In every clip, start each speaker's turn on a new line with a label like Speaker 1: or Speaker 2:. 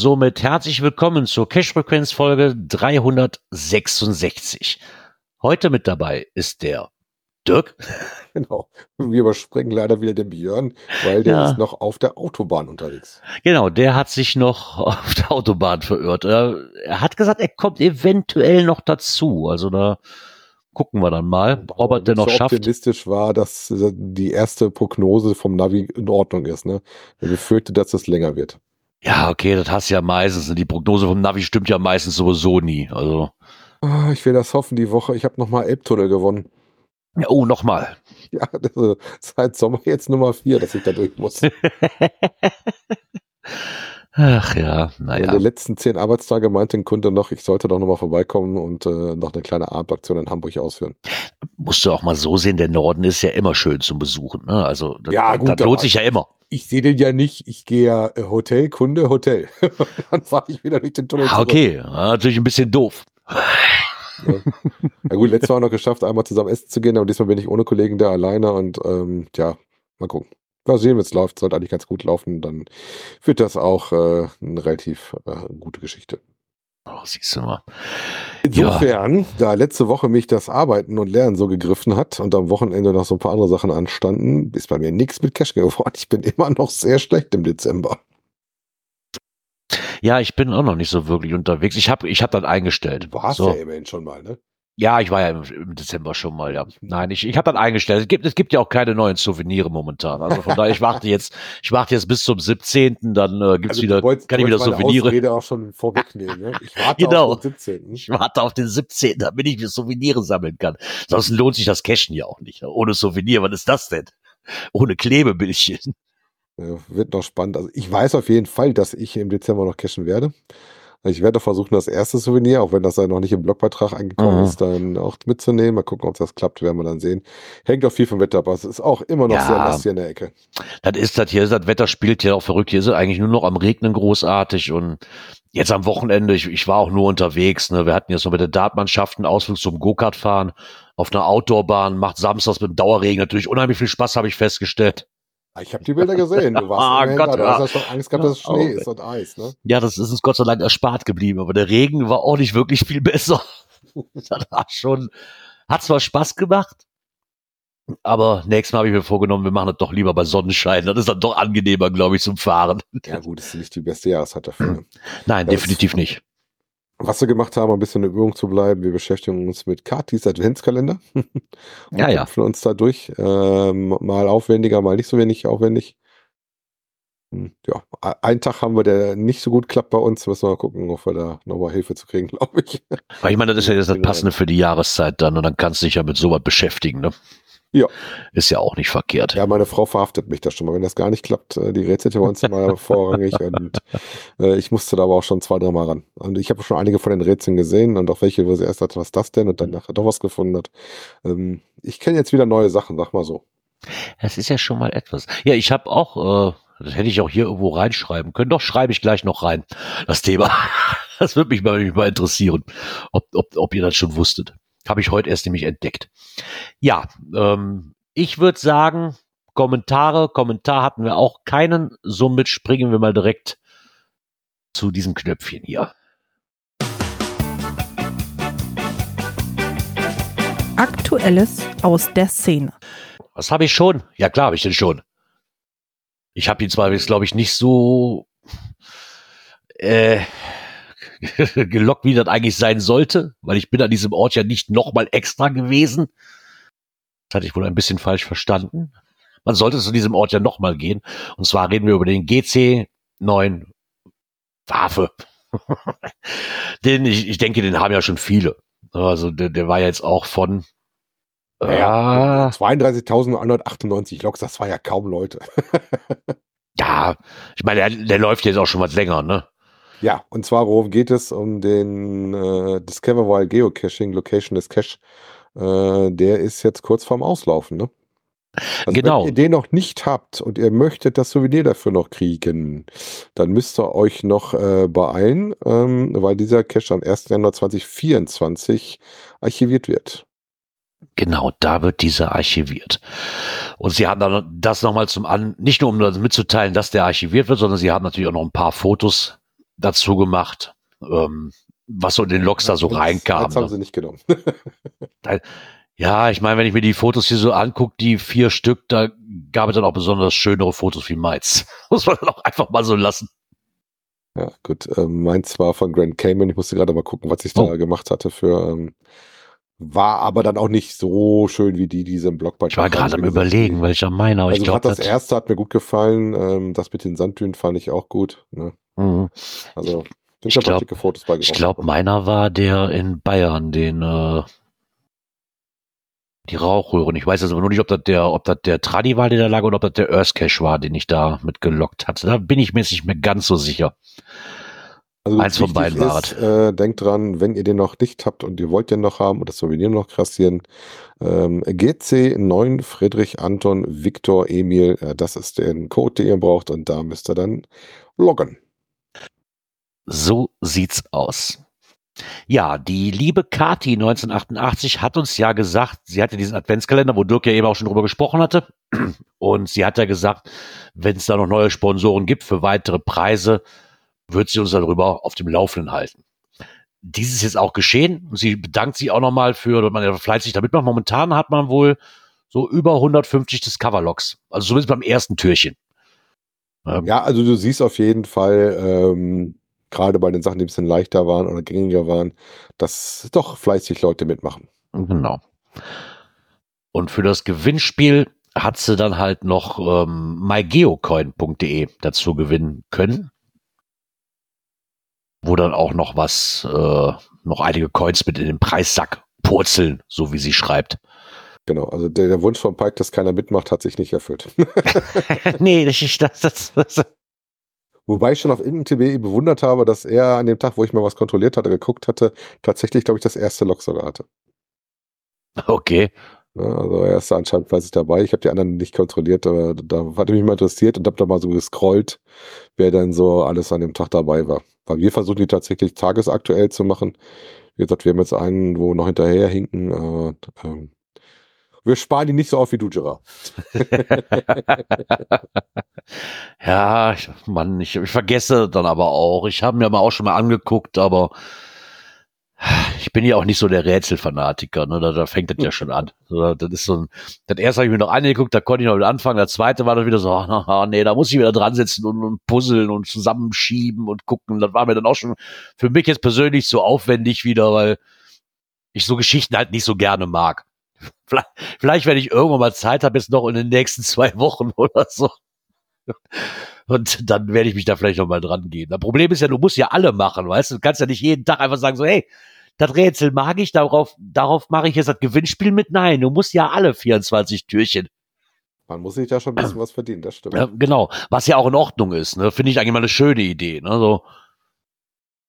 Speaker 1: Somit herzlich willkommen zur Cash-Frequenz-Folge 366. Heute mit dabei ist der Dirk.
Speaker 2: Genau. Wir überspringen leider wieder den Björn, weil der
Speaker 1: Ja.
Speaker 2: ist noch auf der Autobahn unterwegs.
Speaker 1: Genau, der hat sich noch auf der Autobahn verirrt. Er, hat gesagt, er kommt eventuell noch dazu. Also da gucken wir dann mal, ob er denn noch
Speaker 2: so
Speaker 1: schafft.
Speaker 2: optimistisch war, dass äh, die erste Prognose vom Navi in Ordnung ist. Ne? Er befürchtet, dass es länger wird.
Speaker 1: Ja, okay, das hast du ja meistens. Die Prognose vom Navi stimmt ja meistens sowieso nie. Also,
Speaker 2: Ah, Ich will das hoffen, die Woche. Ich habe nochmal Elbtunnel gewonnen.
Speaker 1: ja, oh, nochmal.
Speaker 2: Ja, das ist seit Sommer jetzt Nummer vier, dass ich da durch muss.
Speaker 1: Ach ja,
Speaker 2: In
Speaker 1: naja.
Speaker 2: den letzten zehn Arbeitstage meinte ein Kunde noch, ich sollte doch nochmal vorbeikommen und äh, noch eine kleine Abendaktion in Hamburg ausführen.
Speaker 1: Musst du auch mal so sehen, der Norden ist ja immer schön zum Besuchen. Ne? Also, das,
Speaker 2: Ja, gut,
Speaker 1: das lohnt sich ja immer.
Speaker 2: Ich sehe den ja nicht. Ich gehe ja äh, Hotel, Kunde, Hotel. Dann fahre ich wieder durch den Tunnel
Speaker 1: Ah, okay, ja, natürlich ein bisschen doof.
Speaker 2: Ja gut, letztes Mal auch noch geschafft, einmal zusammen essen zu gehen, aber diesmal bin ich ohne Kollegen da alleine und ähm, ja, mal gucken. Mal sehen, wie es läuft. Sollte eigentlich ganz gut laufen, dann wird das auch äh, eine relativ äh, gute Geschichte.
Speaker 1: Oh, siehst du mal. Ja.
Speaker 2: Insofern, da letzte Woche mich das Arbeiten und Lernen so gegriffen hat und am Wochenende noch so ein paar andere Sachen anstanden, ist bei mir nichts mit Cash geworden. Ich bin immer noch sehr schlecht im Dezember.
Speaker 1: Ja, ich bin auch noch nicht so wirklich unterwegs. Ich habe ich hab das eingestellt.
Speaker 2: Du warst
Speaker 1: so.
Speaker 2: ja immerhin schon mal, ne?
Speaker 1: Ja, ich war ja im, im Dezember schon mal, ja. Nein, ich, ich habe das eingestellt. Es gibt, es gibt ja auch keine neuen Souvenire momentan. Also von daher, ich warte jetzt, ich warte jetzt bis zum 17. Dann äh, gibt's
Speaker 2: Also,
Speaker 1: wieder,
Speaker 2: wolltest-
Speaker 1: kann ich wieder Souvenire.
Speaker 2: Ausrede auch schon vorwegnehmen, ne? Ich warte
Speaker 1: Genau.
Speaker 2: auf den 17.
Speaker 1: Ich warte auf den 17., damit ich mir Souvenire sammeln kann. Sonst lohnt sich das Cashen ja auch nicht. Ohne Souvenir, was ist das denn? Ohne Klebebildchen.
Speaker 2: Ja, wird noch spannend. Also ich weiß auf jeden Fall, dass ich im Dezember noch cashen werde. Ich werde versuchen, das erste Souvenir, auch wenn das dann noch nicht im Blogbeitrag angekommen
Speaker 1: Mhm.
Speaker 2: ist, dann auch mitzunehmen. Mal gucken, ob das klappt, werden wir dann sehen. Hängt auch viel vom Wetter ab. aber Es ist auch immer noch
Speaker 1: Ja.
Speaker 2: sehr nass hier in der Ecke.
Speaker 1: Das ist das hier, das Wetter spielt ja auch verrückt. Hier ist es eigentlich nur noch am Regnen großartig und jetzt am Wochenende, ich, ich war auch nur unterwegs. Ne? Wir hatten jetzt noch mit der Dartmannschaft einen Ausflug zum Go-Kart fahren auf einer Outdoorbahn. Macht samstags mit dem Dauerregen natürlich unheimlich viel Spaß, habe ich festgestellt.
Speaker 2: Ich habe die Bilder gesehen. Du warst
Speaker 1: Ah, Gott,
Speaker 2: da.
Speaker 1: Ja.
Speaker 2: hast ja schon Angst gehabt, dass es Schnee
Speaker 1: oh.
Speaker 2: ist und Eis. Ne?
Speaker 1: Ja, das ist uns Gott sei Dank erspart geblieben, aber der Regen war auch nicht wirklich viel besser. Das war schon, hat zwar Spaß gemacht, aber nächstes Mal habe ich mir vorgenommen, wir machen das doch lieber bei Sonnenschein. Das ist dann doch angenehmer, glaube ich, zum Fahren.
Speaker 2: Ja gut, ist nicht die beste Jahreszeit dafür. ne?
Speaker 1: Nein,
Speaker 2: Das-
Speaker 1: definitiv nicht.
Speaker 2: Was wir gemacht haben, um ein bisschen in Übung zu bleiben, wir beschäftigen uns mit Katis Adventskalender.
Speaker 1: Ja, ja.
Speaker 2: kämpfen uns da durch. Ähm, mal aufwendiger, mal nicht so wenig aufwendig. Hm, Ja, einen Tag haben wir, der nicht so gut klappt bei uns. Müssen wir mal gucken, ob wir da nochmal Hilfe zu kriegen, glaube ich.
Speaker 1: Weil ich meine, das ist ja jetzt das Passende für die Jahreszeit dann und dann kannst du dich ja mit sowas beschäftigen, ne?
Speaker 2: Ja.
Speaker 1: Ist ja auch nicht verkehrt.
Speaker 2: Ja, meine Frau verhaftet mich da schon mal. Wenn das gar nicht klappt, äh, die rätselt ja bei uns immer vorrangig. Und äh, ich musste da aber auch schon zwei, drei Mal ran. Und ich habe schon einige von den Rätseln gesehen und auch welche, wo sie erst dachte, was das denn? Und dann nachher doch was gefunden hat. Ähm, ich kenne jetzt wieder neue Sachen, sag mal so.
Speaker 1: Das ist ja schon mal etwas. Ja, ich habe auch, äh, das hätte ich auch hier irgendwo reinschreiben können. Doch, schreibe ich gleich noch rein, das Thema. Das würde mich mal, mich mal interessieren, ob, ob, ob ihr das schon wusstet. Habe ich heute erst nämlich entdeckt. Ja, ähm, ich würde sagen, Kommentare, Kommentar hatten wir auch keinen. Somit springen wir mal direkt zu diesem Knöpfchen hier.
Speaker 3: Aktuelles aus der Szene.
Speaker 1: Was habe ich schon? Ja, klar, habe ich den schon. Ich habe ihn zwar jetzt, glaube ich, nicht so äh, gelockt, wie das eigentlich sein sollte, weil ich bin an diesem Ort ja nicht nochmal extra gewesen. Das hatte ich wohl ein bisschen falsch verstanden. Man sollte zu diesem Ort ja nochmal gehen. Und zwar reden wir über den GC9 Waffe. den, ich, ich denke, den haben ja schon viele. Also der, der war ja jetzt auch von
Speaker 2: Ja,
Speaker 1: Ja,
Speaker 2: 32.198 Loks, das war ja kaum Leute.
Speaker 1: ja, ich meine, der, der läuft jetzt auch schon was länger, ne?
Speaker 2: Ja, und zwar, worum geht es? Um den äh, Discover While Geocaching Location des Cache. Äh, der ist jetzt kurz vorm Auslaufen, ne? Also
Speaker 1: Genau.
Speaker 2: Wenn ihr den noch nicht habt und ihr möchtet das Souvenir dafür noch kriegen, dann müsst ihr euch noch äh, beeilen, ähm, weil dieser Cache am 1. Januar 2024 archiviert wird.
Speaker 1: Genau, da wird dieser archiviert. Und sie haben dann das nochmal zum An, nicht nur um das mitzuteilen, dass der archiviert wird, sondern sie haben natürlich auch noch ein paar Fotos dazu gemacht, ähm, was so in den Logs da so
Speaker 2: Eins-
Speaker 1: reinkam.
Speaker 2: haben
Speaker 1: Ne?
Speaker 2: sie nicht genommen.
Speaker 1: Ja, ich meine, wenn ich mir die Fotos hier so angucke, die vier Stück, da gab es dann auch besonders schönere Fotos wie meins. Muss man dann auch einfach mal so lassen.
Speaker 2: Ja, gut. Ähm, meins war von Grand Cayman. Ich musste gerade mal gucken, was ich da
Speaker 1: Oh.
Speaker 2: gemacht hatte für. Ähm, war aber dann auch nicht so schön wie die, die sie im Blogbeitrag
Speaker 1: Ich war gerade am
Speaker 2: haben.
Speaker 1: Überlegen, welcher meiner.
Speaker 2: Also
Speaker 1: ich
Speaker 2: gerade
Speaker 1: glaube,
Speaker 2: das erste hat mir gut gefallen. Ähm, das mit den Sanddünen fand ich auch gut. Ne?
Speaker 1: Mhm.
Speaker 2: Also
Speaker 1: Ich glaub-
Speaker 2: dicke Fotos bei
Speaker 1: Ich glaube, meiner war der in Bayern, den äh, die Rauchröhren. Ich weiß jetzt aber nur nicht, ob das der, ob das der Tradi war, der da lag, oder ob das der Earth Cache war, den ich da mit gelockt hatte. Da bin ich mir jetzt nicht mehr ganz so sicher.
Speaker 2: Also
Speaker 1: eins von beiden war
Speaker 2: ist, äh, denkt dran, wenn ihr den noch nicht habt und ihr wollt den noch haben und das Souvenir noch kassieren, ähm, GC 9 Friedrich Anton Viktor Emil, äh, das ist der Code, den ihr braucht und da müsst ihr dann loggen.
Speaker 1: So sieht's aus. Ja, die liebe Kati 1988 hat uns ja gesagt, sie hatte diesen Adventskalender, wo Dirk ja eben auch schon drüber gesprochen hatte. Und sie hat ja gesagt, wenn es da noch neue Sponsoren gibt für weitere Preise, wird sie uns darüber auf dem Laufenden halten. Dies ist jetzt auch geschehen. Sie bedankt sich auch nochmal für, dass man ja fleißig damit macht. Momentan hat man wohl so über 150 Discover-Logs. Also zumindest beim ersten Türchen. Ähm,
Speaker 2: Ja, also du siehst auf jeden Fall, ähm, gerade bei den Sachen, die ein bisschen leichter waren oder gängiger waren, dass doch fleißig Leute mitmachen.
Speaker 1: Genau. Und für das Gewinnspiel hat sie dann halt noch ähm, mygeocoin.de dazu gewinnen können. Wo dann auch noch was, äh, noch einige Coins mit in den Preissack purzeln, so wie sie schreibt.
Speaker 2: Genau, also der, der Wunsch von Pike, dass keiner mitmacht, hat sich nicht erfüllt.
Speaker 1: nee, das ist das, das, das.
Speaker 2: Wobei ich schon auf InTB bewundert habe, dass er an dem Tag, wo ich mal was kontrolliert hatte, geguckt hatte, tatsächlich, glaube ich, das erste Log sogar hatte.
Speaker 1: Okay.
Speaker 2: Also er ist da anscheinend fleißig dabei. Ich habe die anderen nicht kontrolliert, aber da hat mich mal interessiert und habe da mal so gescrollt, wer dann so alles an dem Tag dabei war. Weil wir versuchen die tatsächlich tagesaktuell zu machen. Wie gesagt, wir haben jetzt einen, wo noch hinterher hinken. Äh, ähm, wir sparen die nicht so auf wie du, Gerard.
Speaker 1: Ja, ich, Mann, ich, ich vergesse dann aber auch. Ich habe mir mal auch schon mal angeguckt, aber ich bin ja auch nicht so der Rätselfanatiker, ne? Da, da fängt das ja schon an. Das ist so ein, das erste habe ich mir noch angeguckt, da konnte ich noch mit anfangen. Das zweite war dann wieder so, ach, nee, da muss ich wieder dran sitzen und, und puzzeln und zusammenschieben und gucken. Das war mir dann auch schon für mich jetzt persönlich so aufwendig wieder, weil ich so Geschichten halt nicht so gerne mag. Vielleicht, vielleicht wenn ich irgendwann mal Zeit habe, jetzt noch in den nächsten zwei Wochen oder so. Und dann werde ich mich da vielleicht noch mal dran gehen. Das Problem ist ja, du musst ja alle machen, weißt du? Du kannst ja nicht jeden Tag einfach sagen so, hey, das Rätsel mag ich, darauf, darauf mache ich jetzt das Gewinnspiel mit. Nein, du musst ja alle 24 Türchen.
Speaker 2: Man muss sich da schon ein bisschen was verdienen, das stimmt.
Speaker 1: Ja, genau. Was ja auch in Ordnung ist, ne? Finde ich eigentlich mal eine schöne Idee, ne? So,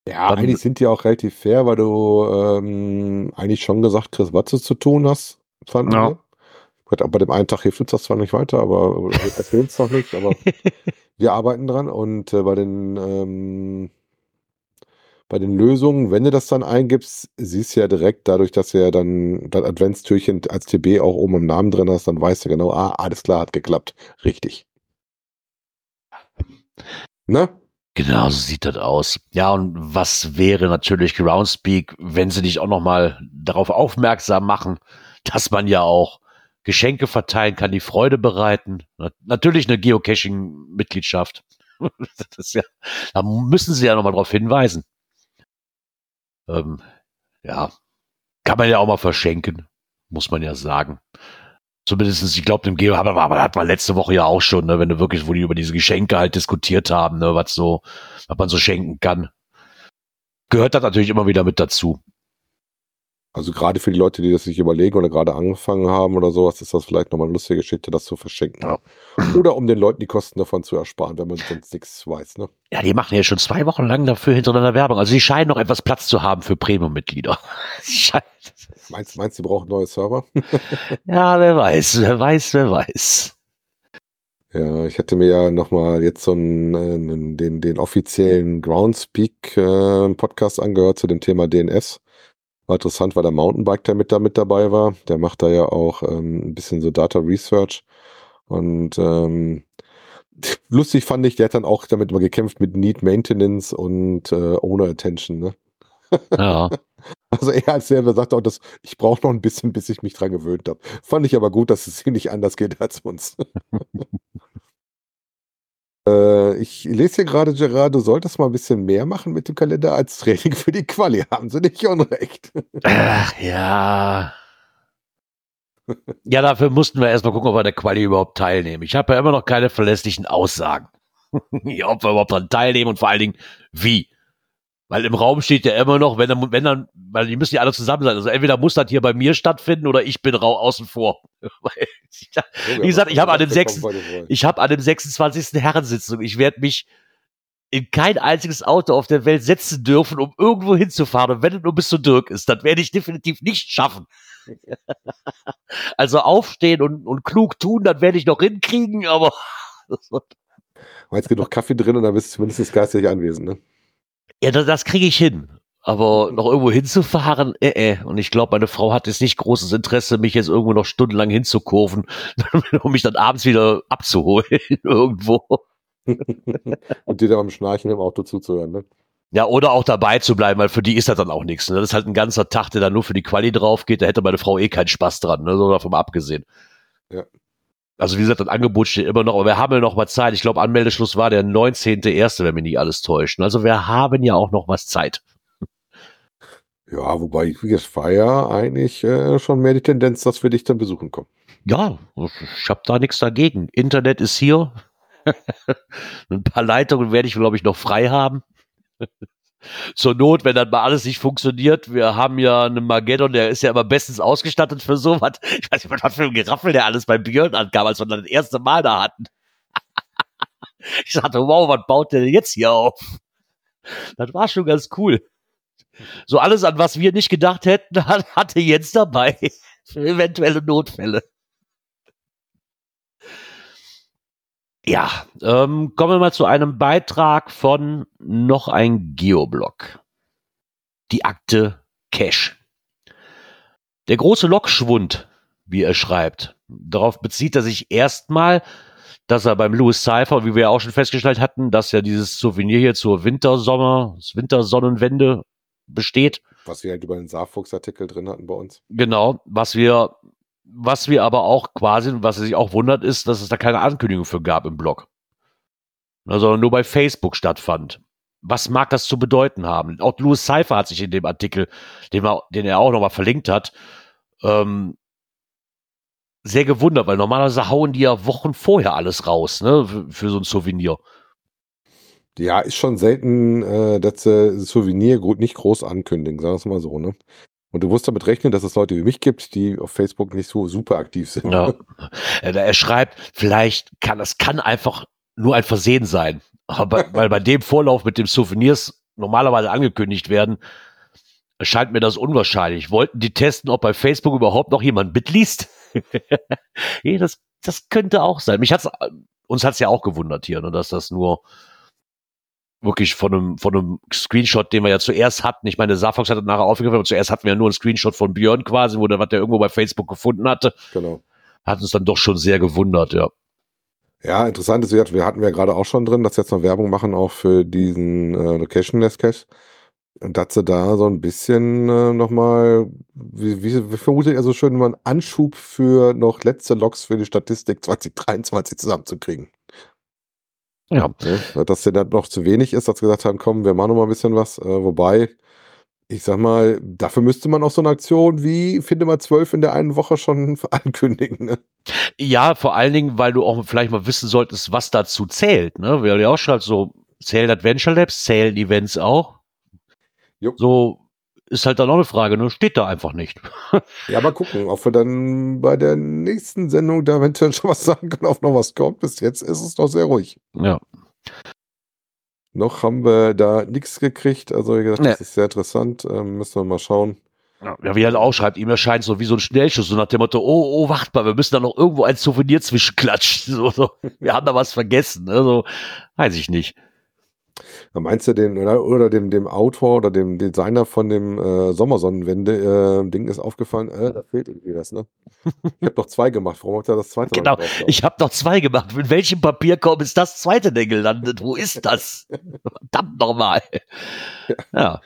Speaker 2: Ja,
Speaker 1: Dann-
Speaker 2: eigentlich sind die auch relativ fair, weil du ähm, eigentlich schon gesagt kriegst, was du zu tun hast,
Speaker 1: Ja.
Speaker 2: wir. Gut, aber bei dem einen Tag hilft uns das zwar nicht weiter, aber wir erzählen es noch nicht, aber wir arbeiten dran und äh, bei den ähm, bei den Lösungen, wenn du das dann eingibst, siehst du ja direkt dadurch, dass du ja dann das Adventstürchen als TB auch oben im Namen drin hast, dann weißt du genau, ah, alles klar, hat geklappt. Richtig. Ne?
Speaker 1: Genau, so sieht das aus. Ja, und was wäre natürlich Groundspeak, wenn sie dich auch noch mal darauf aufmerksam machen, dass man ja auch Geschenke verteilen kann, die Freude bereiten. Na- Natürlich eine Geocaching-Mitgliedschaft. Ja, da müssen sie ja noch mal drauf hinweisen. Ähm, ja, kann man ja auch mal verschenken, muss man ja sagen. Zumindest, ich glaube, im Geo aber, aber hat man letzte Woche ja auch schon, ne, wenn du wirklich, wo die über diese Geschenke halt diskutiert haben, ne, was so, was man so schenken kann. Gehört das natürlich immer wieder mit dazu.
Speaker 2: Also gerade für die Leute, die das sich überlegen oder gerade angefangen haben oder sowas, ist das vielleicht nochmal eine lustige Geschichte, das zu verschenken.
Speaker 1: Ja.
Speaker 2: Oder um den Leuten die Kosten davon zu ersparen, wenn man sonst nichts weiß. Ne?
Speaker 1: Ja, die machen ja schon zwei Wochen lang dafür hintereinander Werbung. Also die scheinen noch etwas Platz zu haben für Premium-Mitglieder.
Speaker 2: Meinst, meinst du, die brauchen neue Server?
Speaker 1: ja, wer weiß, wer weiß, wer weiß.
Speaker 2: Ja, ich hatte mir ja nochmal jetzt so einen, äh, den, den offiziellen Groundspeak äh, Podcast angehört zu dem Thema DNS. War interessant, weil der Mountainbike der mit da mit dabei war. Der macht da ja auch ähm, ein bisschen so Data Research. Und ähm, lustig fand ich, der hat dann auch damit mal gekämpft mit Need Maintenance und äh, Owner Attention. Ne?
Speaker 1: Ja.
Speaker 2: Also er als selber sagt auch, dass ich brauche noch ein bisschen, bis ich mich dran gewöhnt habe. Fand ich aber gut, dass es hier nicht anders geht als uns. äh, ich lese hier gerade, Gerard, du solltest mal ein bisschen mehr machen mit dem Kalender als Training für die Quali. Haben sie nicht unrecht.
Speaker 1: Ach, ja. Ja, dafür mussten wir erstmal gucken, ob wir an der Quali überhaupt teilnehmen. Ich habe ja immer noch keine verlässlichen Aussagen. ja, ob wir überhaupt daran teilnehmen und vor allen Dingen, wie. Weil im Raum steht ja immer noch, wenn dann, wenn dann, weil die müssen ja alle zusammen sein. Also entweder muss das hier bei mir stattfinden oder ich bin rau außen vor. Wie gesagt, ich habe an dem sechsten- ich habe an dem 26. Herrensitzung, ich werde mich in kein einziges Auto auf der Welt setzen dürfen, um irgendwo hinzufahren. Und wenn es nur bis zu Dirk ist, das werde ich definitiv nicht schaffen. also aufstehen und, und klug tun, das werde ich noch hinkriegen, aber
Speaker 2: Meinst genug Kaffee drin und dann bist du zumindest geistig anwesend, ne?
Speaker 1: Ja, das, das kriege ich hin. Aber noch irgendwo hinzufahren, äh, äh. Und ich glaube, meine Frau hat jetzt nicht großes Interesse, mich jetzt irgendwo noch stundenlang hinzukurven, um mich dann abends wieder abzuholen irgendwo.
Speaker 2: und dir da beim Schnarchen im Auto zuzuhören, ne?
Speaker 1: Ja, oder auch dabei zu bleiben, weil für die ist das dann auch nichts. Ne? Das ist halt ein ganzer Tag, der dann nur für die Quali drauf geht. Da hätte meine Frau eh keinen Spaß dran, ne? so davon abgesehen.
Speaker 2: Ja.
Speaker 1: Also wie gesagt, das Angebot steht immer noch, aber wir haben ja noch mal Zeit. Ich glaube, Anmeldeschluss war der 19.1., wenn mich nicht alles täuscht. Also wir haben ja auch noch was Zeit.
Speaker 2: Ja, wobei ich es war ja eigentlich äh, schon mehr die Tendenz, dass wir dich dann besuchen kommen.
Speaker 1: Ja, ich habe da nichts dagegen. Internet ist hier. Ein paar Leitungen werde ich, glaube ich, noch frei haben. Zur Not, wenn dann mal alles nicht funktioniert. Wir haben ja einen Mageddon, der ist ja immer bestens ausgestattet für sowas. Ich weiß nicht, was für ein Geraffel der alles bei Björn ankam, als wir dann das erste Mal da hatten. Ich sagte, wow, was baut der denn jetzt hier auf? Das war schon ganz cool. So alles, an was wir nicht gedacht hätten, hat- hatte Jens dabei. Für eventuelle Notfälle. Ja, ähm, kommen wir mal zu einem Beitrag von noch ein Geoblog. Die Akte Cache. Der große Lokschwund, wie er schreibt, darauf bezieht er sich erstmal, dass er beim Louis Cypher, wie wir ja auch schon festgestellt hatten, dass ja dieses Souvenir hier zur Wintersommer, Wintersonnenwende besteht.
Speaker 2: Was wir halt über den Saarfuchs-Artikel drin hatten bei uns.
Speaker 1: Genau, was wir, was wir aber auch quasi, was er sich auch wundert, ist, dass es da keine Ankündigung für gab im Blog. Sondern nur bei Facebook stattfand. Was mag das zu bedeuten haben? Auch Louis Cypher hat sich in dem Artikel, den, wir, den er auch nochmal verlinkt hat, ähm, sehr gewundert, weil normalerweise hauen die ja Wochen vorher alles raus, ne, für, so ein Souvenir.
Speaker 2: Ja, ist schon selten, äh, dass sie Souvenir gut nicht groß ankündigen, sagen wir es mal so, ne? Und du musst damit rechnen, dass es Leute wie mich gibt, die auf Facebook nicht so super aktiv sind.
Speaker 1: Ja. Äh, Er schreibt, vielleicht kann es kann einfach nur ein Versehen sein. Aber weil bei dem Vorlauf mit dem Souvenirs normalerweise angekündigt werden, erscheint mir das unwahrscheinlich. Wollten die testen, ob bei Facebook überhaupt noch jemand mitliest? nee, das, das könnte auch sein. Mich hat's, uns hat's ja auch gewundert hier, ne, dass das nur wirklich von einem, von einem Screenshot, den wir ja zuerst hatten. Ich meine, Safox hat das nachher aufgegriffen, aber zuerst hatten wir ja nur einen Screenshot von Björn quasi, wo der, was der irgendwo bei Facebook gefunden hatte
Speaker 2: Genau.
Speaker 1: hat uns dann doch schon sehr gewundert, ja.
Speaker 2: Ja, interessant ist, wir hatten ja gerade auch schon drin, dass sie jetzt noch Werbung machen auch für diesen äh, Location-Less Cache. Und dass sie da so ein bisschen äh, nochmal, wie, wie, wie vermutet ihr so schön, mal einen Anschub für noch letzte Logs für die Statistik 2023 zusammenzukriegen.
Speaker 1: Ja,
Speaker 2: Ne? Dass der dann noch zu wenig ist, dass sie gesagt haben, komm, wir machen noch mal ein bisschen was. Äh, wobei, ich sag mal, dafür müsste man auch so eine Aktion wie finde mal zwölf in der einen Woche schon ankündigen. Ne?
Speaker 1: ja, vor allen Dingen, weil du auch vielleicht mal wissen solltest, was dazu zählt. Ne? Wir haben ja auch schon halt so, zählen Adventure Labs, zählen Events auch.
Speaker 2: Jo.
Speaker 1: So, ist halt dann auch eine Frage, ne? Steht da einfach nicht.
Speaker 2: Ja, mal gucken, ob wir dann bei der nächsten Sendung da eventuell schon was sagen können, ob noch was kommt. Bis jetzt ist es noch sehr ruhig.
Speaker 1: Ja.
Speaker 2: Noch haben wir da nichts gekriegt. Also, wie gesagt,
Speaker 1: Nee.
Speaker 2: das ist sehr interessant. Ähm, müssen wir mal schauen.
Speaker 1: Ja, wie er halt auch schreibt, ihm erscheint so wie so ein Schnellschuss, so nach dem Motto, oh, oh, wacht mal, wir müssen da noch irgendwo ein Souvenir zwischenklatschen. So, so. Wir haben da was vergessen. Ne? So, weiß ich nicht.
Speaker 2: Meinst du den, oder, oder dem, dem Autor oder dem Designer von dem äh, Sommersonnenwende-Ding ist aufgefallen, äh, da fehlt irgendwie was, ne? Ich habe doch zwei gemacht. Warum hat er das zweite
Speaker 1: Genau.
Speaker 2: drauf?
Speaker 1: Ich habe noch zwei gemacht. Mit welchem Papierkorb ist das zweite denn gelandet? Wo ist das? Verdammt nochmal. Ja.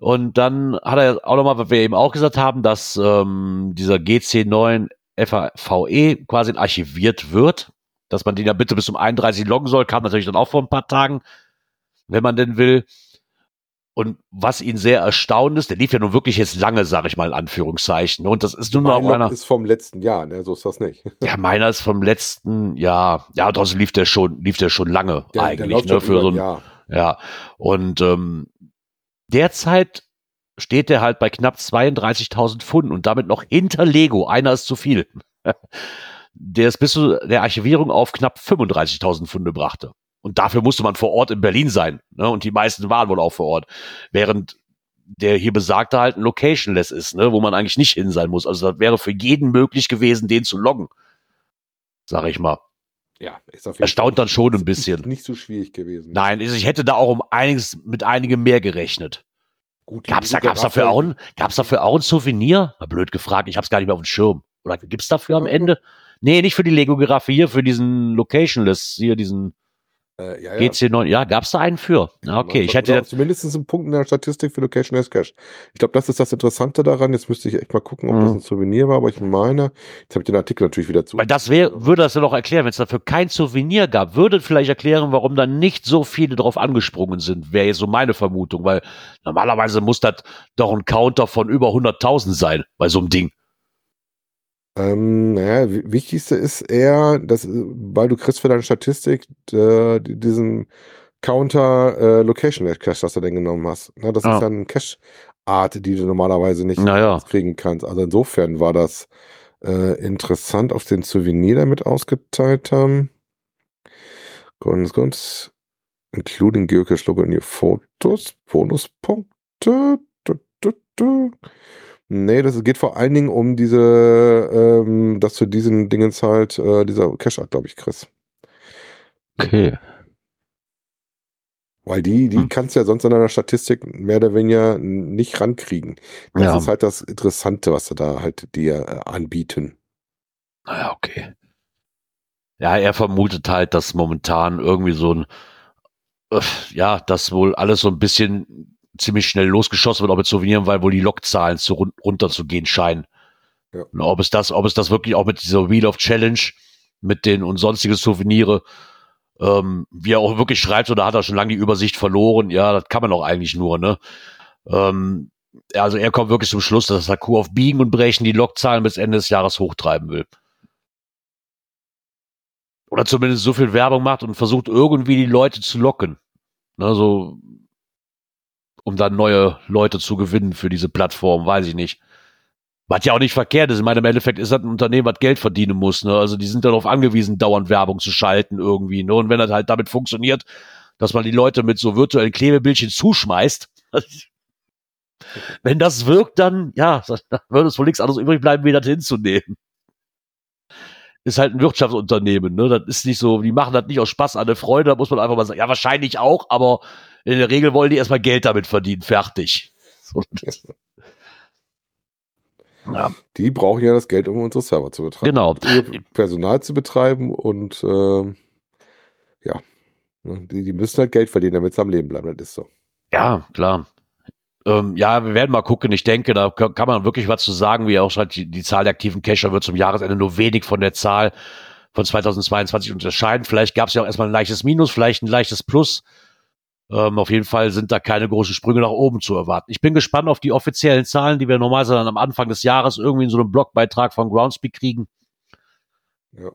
Speaker 1: Und dann hat er auch nochmal, was wir eben auch gesagt haben, dass ähm, dieser GC9 FAVE quasi archiviert wird, dass man den ja bitte bis zum 31 loggen soll, kam natürlich dann auch vor ein paar Tagen, wenn man denn will. Und was ihn sehr erstaunt ist, der lief ja nun wirklich jetzt lange, sag ich mal, in Anführungszeichen. Und das ist nun mal
Speaker 2: Mein
Speaker 1: auf
Speaker 2: Log
Speaker 1: einer.
Speaker 2: ist vom letzten Jahr, ne? So ist das nicht.
Speaker 1: Ja, meiner ist vom letzten Jahr. Ja, trotzdem lief der schon, lief der schon lange
Speaker 2: Der, der
Speaker 1: eigentlich,
Speaker 2: läuft
Speaker 1: ne, für so
Speaker 2: ein Jahr.
Speaker 1: ja. Und ähm, derzeit steht der halt bei knapp 32.000 Pfunden und damit noch hinter Lego. Einer ist zu viel. der ist bis zu der Archivierung auf knapp 35.000 Pfunde brachte. Und dafür musste man vor Ort in Berlin sein. Ne? Und die meisten waren wohl auch vor Ort. Während der hier besagte halt ein Locationless ist, ne? wo man eigentlich nicht hin sein muss. Also das wäre für jeden möglich gewesen, den zu loggen. Sag ich mal.
Speaker 2: Ja, ist auf jeden
Speaker 1: Erstaunt
Speaker 2: Fall
Speaker 1: dann schon ein bisschen.
Speaker 2: Nicht so schwierig gewesen.
Speaker 1: Nein, ich hätte da auch um einiges mit einigem mehr gerechnet.
Speaker 2: Gut,
Speaker 1: Gab's da, gab's dafür auch ein, gab's dafür auch ein Souvenir? Mal blöd gefragt, ich hab's gar nicht mehr auf dem Schirm. Oder gibt's dafür am. Ende? Nee, nicht für die Lego Giraffe, hier für diesen Locationless, hier diesen
Speaker 2: Äh, ja, ja.
Speaker 1: GC9. Ja, gab's da einen für? Ja, okay, ich hätte
Speaker 2: zumindest einen Punkt in der Statistik für Location as Cash. Ich glaube, das ist das Interessante daran. Jetzt müsste ich echt mal gucken, ob
Speaker 1: Mhm.
Speaker 2: das ein Souvenir war, aber ich meine, jetzt habe ich den Artikel natürlich wieder zu.
Speaker 1: weil das wäre, würde das ja noch erklären, wenn es dafür kein Souvenir gab, würde vielleicht erklären, warum da nicht so viele drauf angesprungen sind, wäre jetzt so meine Vermutung, weil normalerweise muss das doch ein Counter von über 100.000 sein bei so einem Ding.
Speaker 2: Ähm, naja, wi- wichtigste ist eher, dass, äh, weil du kriegst für deine Statistik äh, die- diesen Counter äh, Location Cache, das du denn genommen hast. Na, das
Speaker 1: Ah.
Speaker 2: ist ja eine Cache-Art, die du normalerweise nicht
Speaker 1: Naja.
Speaker 2: kriegen kannst. Also insofern war das äh, interessant, auf den Souvenir damit ausgeteilt haben. Ganz, ganz. Including Geocache Logo in your Fotos, Bonuspunkte. Du, du, du. Nee, das geht vor allen Dingen um diese, ähm, dass du diesen Dingens halt, äh, dieser Cache-Art, glaube ich, kriegst.
Speaker 1: Okay.
Speaker 2: Weil die, die
Speaker 1: Hm.
Speaker 2: kannst du ja sonst in deiner Statistik mehr oder weniger nicht rankriegen. Das
Speaker 1: Ja.
Speaker 2: ist halt das Interessante, was sie da halt dir äh, anbieten.
Speaker 1: Naja, okay. Ja, er vermutet halt, dass momentan irgendwie so ein, äh, ja, dass wohl alles so ein bisschen ziemlich schnell losgeschossen wird, auch mit Souveniren, weil wohl die Lockzahlen zu run runterzugehen scheinen.
Speaker 2: Ja.
Speaker 1: Und ob es das, ob es das wirklich auch mit dieser Wheel of Challenge, mit den und sonstige Souvenire, ähm, wie er auch wirklich schreibt, oder hat er schon lange die Übersicht verloren? Ja, das kann man auch eigentlich nur, ne? Ähm, also er kommt wirklich zum Schluss, dass das Haku auf Biegen und Brechen die Lockzahlen bis Ende des Jahres hochtreiben will. Oder zumindest so viel Werbung macht und versucht irgendwie die Leute zu locken. Ne, so, um dann neue Leute zu gewinnen für diese Plattform, weiß ich nicht. Was ja auch nicht verkehrt ist. Ich meine, im Endeffekt ist das ein Unternehmen, was Geld verdienen muss. Ne? Also die sind darauf angewiesen, dauernd Werbung zu schalten irgendwie. Ne? Und wenn das halt damit funktioniert, dass man die Leute mit so virtuellen Klebebildchen zuschmeißt, wenn das wirkt, dann, ja, dann würde es wohl nichts anderes übrig bleiben, wie das hinzunehmen. Ist halt ein Wirtschaftsunternehmen, ne? Das ist nicht so, die machen das nicht aus Spaß an der Freude, da muss man einfach mal sagen, ja, wahrscheinlich auch, aber in der Regel wollen die erstmal Geld damit verdienen, fertig. So, ja,
Speaker 2: Die brauchen ja das Geld, um unsere Server zu betreiben.
Speaker 1: genau.
Speaker 2: Ihr Personal zu betreiben und ähm, ja, ne, die, die müssen halt Geld verdienen, damit sie am Leben bleiben. Das ist so.
Speaker 1: Ja, klar. Ähm, ja, wir werden mal gucken. Ich denke, da kann man wirklich was zu sagen, wie auch schon die, die Zahl der aktiven Cacher wird zum Jahresende nur wenig von der Zahl von 2022 unterscheiden. Vielleicht gab es ja auch erstmal ein leichtes Minus, vielleicht ein leichtes Plus. Ähm, auf jeden Fall sind da keine großen Sprünge nach oben zu erwarten. Ich bin gespannt auf die offiziellen Zahlen, die wir normalerweise dann am Anfang des Jahres irgendwie in so einem Blogbeitrag von Groundspeak kriegen.
Speaker 2: Ja.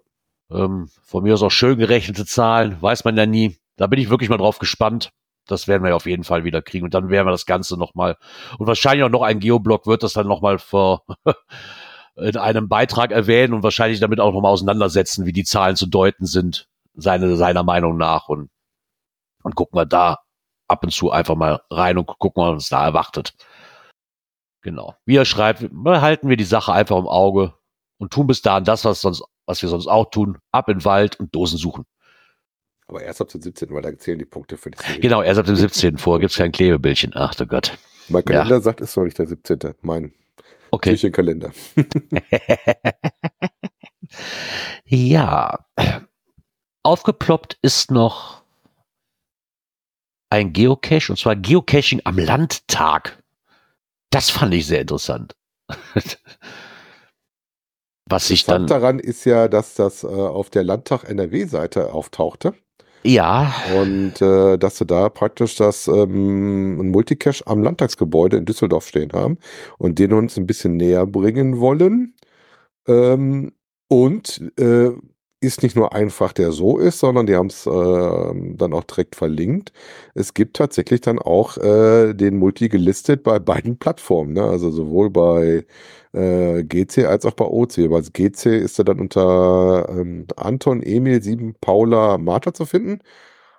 Speaker 1: Ähm, von mir aus auch schön gerechnete Zahlen, weiß man ja nie. Da bin ich wirklich mal drauf gespannt. Das werden wir auf jeden Fall wieder kriegen. Und dann werden wir das Ganze nochmal, und wahrscheinlich auch noch ein Geoblock wird das dann nochmal vor, in einem Beitrag erwähnen und wahrscheinlich damit auch nochmal auseinandersetzen, wie die Zahlen zu deuten sind, seine, seiner Meinung nach. Und, und gucken wir da ab und zu einfach mal rein und gucken, was uns da erwartet. Genau. Wie er schreibt, halten wir die Sache einfach im Auge und tun bis dahin das, was, sonst, was wir sonst auch tun, ab in den Wald und Dosen suchen.
Speaker 2: Aber erst ab dem 17., weil da zählen die Punkte für die Serie.
Speaker 1: Genau, erst ab dem 17. vor gibt's kein Klebebildchen. Ach du Gott.
Speaker 2: Mein Kalender ja. sagt, es ist noch nicht der 17. Mein
Speaker 1: okay.
Speaker 2: Küchenkalender.
Speaker 1: ja. Aufgeploppt ist noch ein Geocache, und zwar Geocaching am Landtag. Das fand ich sehr interessant. Was ich dann
Speaker 2: daran ist ja, dass das äh, auf der Landtag NRW-Seite auftauchte.
Speaker 1: Ja.
Speaker 2: Und äh, dass sie da praktisch das ähm, ein Multicache am Landtagsgebäude in Düsseldorf stehen haben und den uns ein bisschen näher bringen wollen. Ähm, und äh, ist nicht nur einfach, der so ist, sondern die haben es äh, dann auch direkt verlinkt. Es gibt tatsächlich dann auch äh, den Multi gelistet bei beiden Plattformen, ne? also sowohl bei äh, GC als auch bei OC. Bei GC ist er dann unter ähm, Anton, Emil, 7, Paula, Martha zu finden.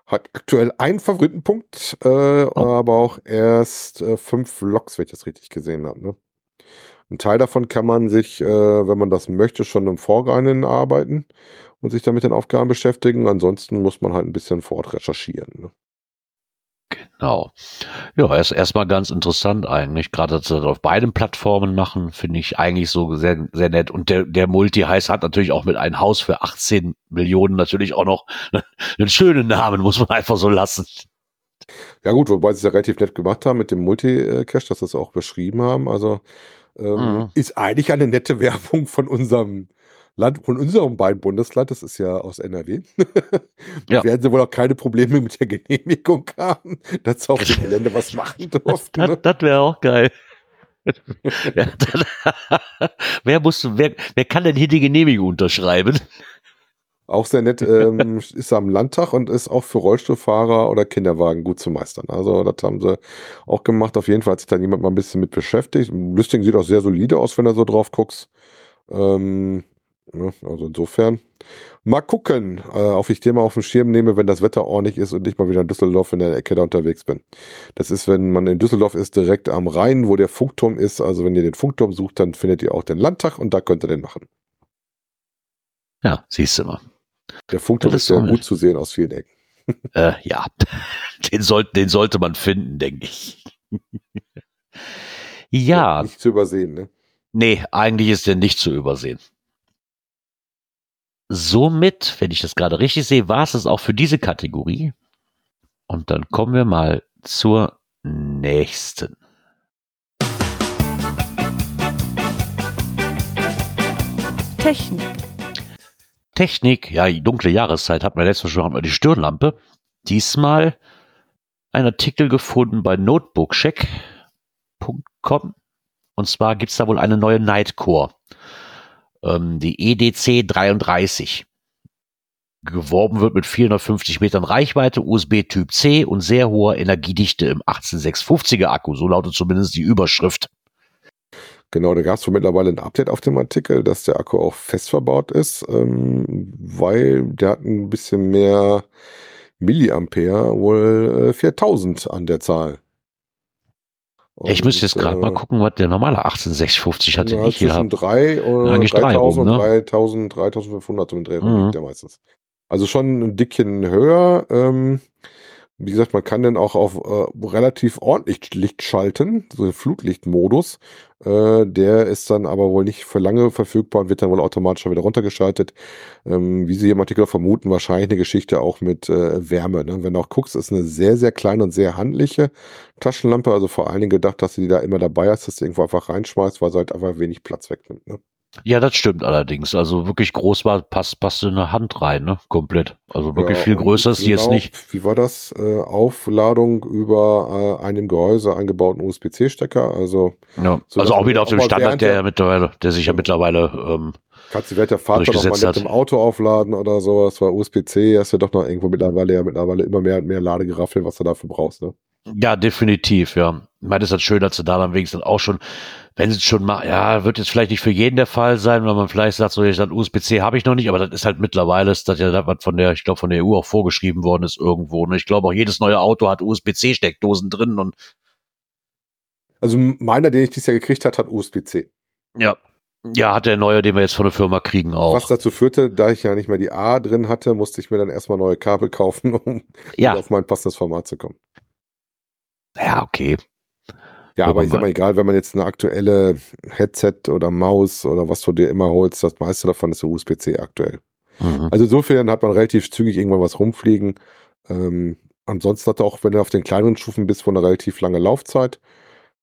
Speaker 2: Hat aktuell einen Favoritenpunkt, äh, oh. aber auch erst äh, fünf Loks, wenn ich das richtig gesehen habe. Ne? Ein Teil davon kann man sich, äh, wenn man das möchte, schon im Vorreinen arbeiten und sich damit den Aufgaben beschäftigen. Ansonsten muss man halt ein bisschen vor Ort recherchieren. Ne?
Speaker 1: Genau. Ja, ist erstmal ganz interessant eigentlich. Gerade, dass sie das auf beiden Plattformen machen, finde ich eigentlich so sehr, sehr nett. Und der, der Multi-Heiß hat natürlich auch mit einem Haus für 18 Millionen natürlich auch noch einen schönen Namen, muss man einfach so lassen.
Speaker 2: Ja gut, wobei sie es ja relativ nett gemacht haben mit dem Multi-Cache, dass sie es auch beschrieben haben. Also ähm, mhm. ist eigentlich eine nette Werbung von unserem Land, von unserem beiden Bundesland, das ist ja aus NRW, ja. werden sie wohl auch keine Probleme mit der Genehmigung haben, dass sie auf dem Gelände was machen durften.
Speaker 1: Das,
Speaker 2: ne?
Speaker 1: das, das wäre auch geil. ja, dann, wer muss, wer, wer kann denn hier die Genehmigung unterschreiben?
Speaker 2: Auch sehr nett, ähm, ist am Landtag und ist auch für Rollstuhlfahrer oder Kinderwagen gut zu meistern. Also das haben sie auch gemacht. Auf jeden Fall hat sich da jemand mal ein bisschen mit beschäftigt. Listing sieht auch sehr solide aus, wenn du so drauf guckst. Ähm? Also insofern mal gucken, äh, ob ich den mal auf den Schirm nehme, wenn das Wetter ordentlich ist und ich mal wieder in Düsseldorf in der Ecke da unterwegs bin. Das ist, wenn man in Düsseldorf ist, direkt am Rhein, wo der Funkturm ist. Also wenn ihr den Funkturm sucht, dann findet ihr auch den Landtag und da könnt ihr den machen.
Speaker 1: Ja, siehst du mal.
Speaker 2: Der Funkturm ist sehr gut zu sehen aus vielen Ecken.
Speaker 1: Äh, ja, den, soll, den sollte man finden, denke ich. ja.
Speaker 2: Nicht zu übersehen, ne?
Speaker 1: Nee, eigentlich ist der nicht zu übersehen somit, wenn ich das gerade richtig sehe, war es das auch für diese Kategorie. Und dann kommen wir mal zur nächsten.
Speaker 3: Technik.
Speaker 1: Technik, ja, die dunkle Jahreszeit hat man letztes Mal schon mal die Stirnlampe. Diesmal ein Artikel gefunden bei notebookcheck.com. Und zwar gibt es da wohl eine neue Nightcore ähm, die EDC 33. Geworben wird mit 450 Metern Reichweite, USB Typ C und sehr hoher Energiedichte im 18650er Akku. So lautet zumindest die Überschrift.
Speaker 2: Genau, da gab es mittlerweile ein Update auf dem Artikel, dass der Akku auch fest verbaut ist, ähm, weil der hat ein bisschen mehr Milliampere, wohl äh, 4000 an der Zahl.
Speaker 1: Und, ich müsste jetzt gerade äh, mal gucken, was der normale 18650 hat,
Speaker 2: den ich hier habe. 3 oder 3000 und 3000, 3500 zum Dreh mhm. der meistens. Also schon ein Dickchen höher. Ähm, wie gesagt, man kann dann auch auf äh, relativ ordentlich Licht schalten, so Flutlichtmodus. Äh, der ist dann aber wohl nicht für lange verfügbar und wird dann wohl automatisch wieder runtergeschaltet. Ähm, wie Sie im Artikel vermuten, wahrscheinlich eine Geschichte auch mit äh, Wärme. Ne? Wenn du auch guckst, ist eine sehr, sehr kleine und sehr handliche Taschenlampe. Also vor allen Dingen gedacht, dass du die da immer dabei hast, dass du irgendwo einfach reinschmeißt, weil sie halt einfach wenig Platz wegnimmt. Ne?
Speaker 1: Ja, das stimmt allerdings. Also wirklich groß war, passt, in eine Hand rein, ne? Komplett. Also wirklich ja, viel größer ist die jetzt genau, nicht.
Speaker 2: Wie war das? Äh, Aufladung über äh, einem Gehäuse eingebauten USB-C-Stecker. Also,
Speaker 1: ja. also auch wieder auf dem Standard, der mittlerweile, der sich ja mittlerweile ähm,
Speaker 2: Kannst du während der Fahrt auch mal mit dem Auto aufladen oder sowas, weil USB-C hast du doch noch irgendwo mittlerweile ja mittlerweile immer mehr und mehr Ladegeraffel, was du dafür brauchst, ne?
Speaker 1: Ja, definitiv, ja. Ich meine, das ist halt schön, dass sie da dann wenigstens auch schon, wenn sie es schon mal, ja, wird jetzt vielleicht nicht für jeden der Fall sein, weil man vielleicht sagt, so, ich sag, USB-C habe ich noch nicht, aber das ist halt mittlerweile, ist das ja das, was von der, ich glaube, von der EU auch vorgeschrieben worden ist irgendwo. Ne? Ich glaube, auch jedes neue Auto hat USB-C-Steckdosen drin und
Speaker 2: Also meiner, den ich dieses Jahr gekriegt hat, hat USB-C.
Speaker 1: ja, ja, hat der neue, den wir jetzt von der Firma kriegen, auch.
Speaker 2: Was dazu führte, da ich ja nicht mehr die A drin hatte, musste ich mir dann erstmal neue Kabel kaufen, um
Speaker 1: ja,
Speaker 2: auf mein passendes Format zu kommen.
Speaker 1: Ja, okay.
Speaker 2: Ja, aber ich sag mal, egal, wenn man jetzt eine aktuelle Headset oder Maus oder was du dir immer holst, das meiste davon ist so USB-C aktuell.
Speaker 1: Mhm.
Speaker 2: Also insofern hat man relativ zügig irgendwann was rumfliegen. Ähm, ansonsten hat er auch, wenn du auf den kleineren Stufen bist, wohl eine relativ lange Laufzeit.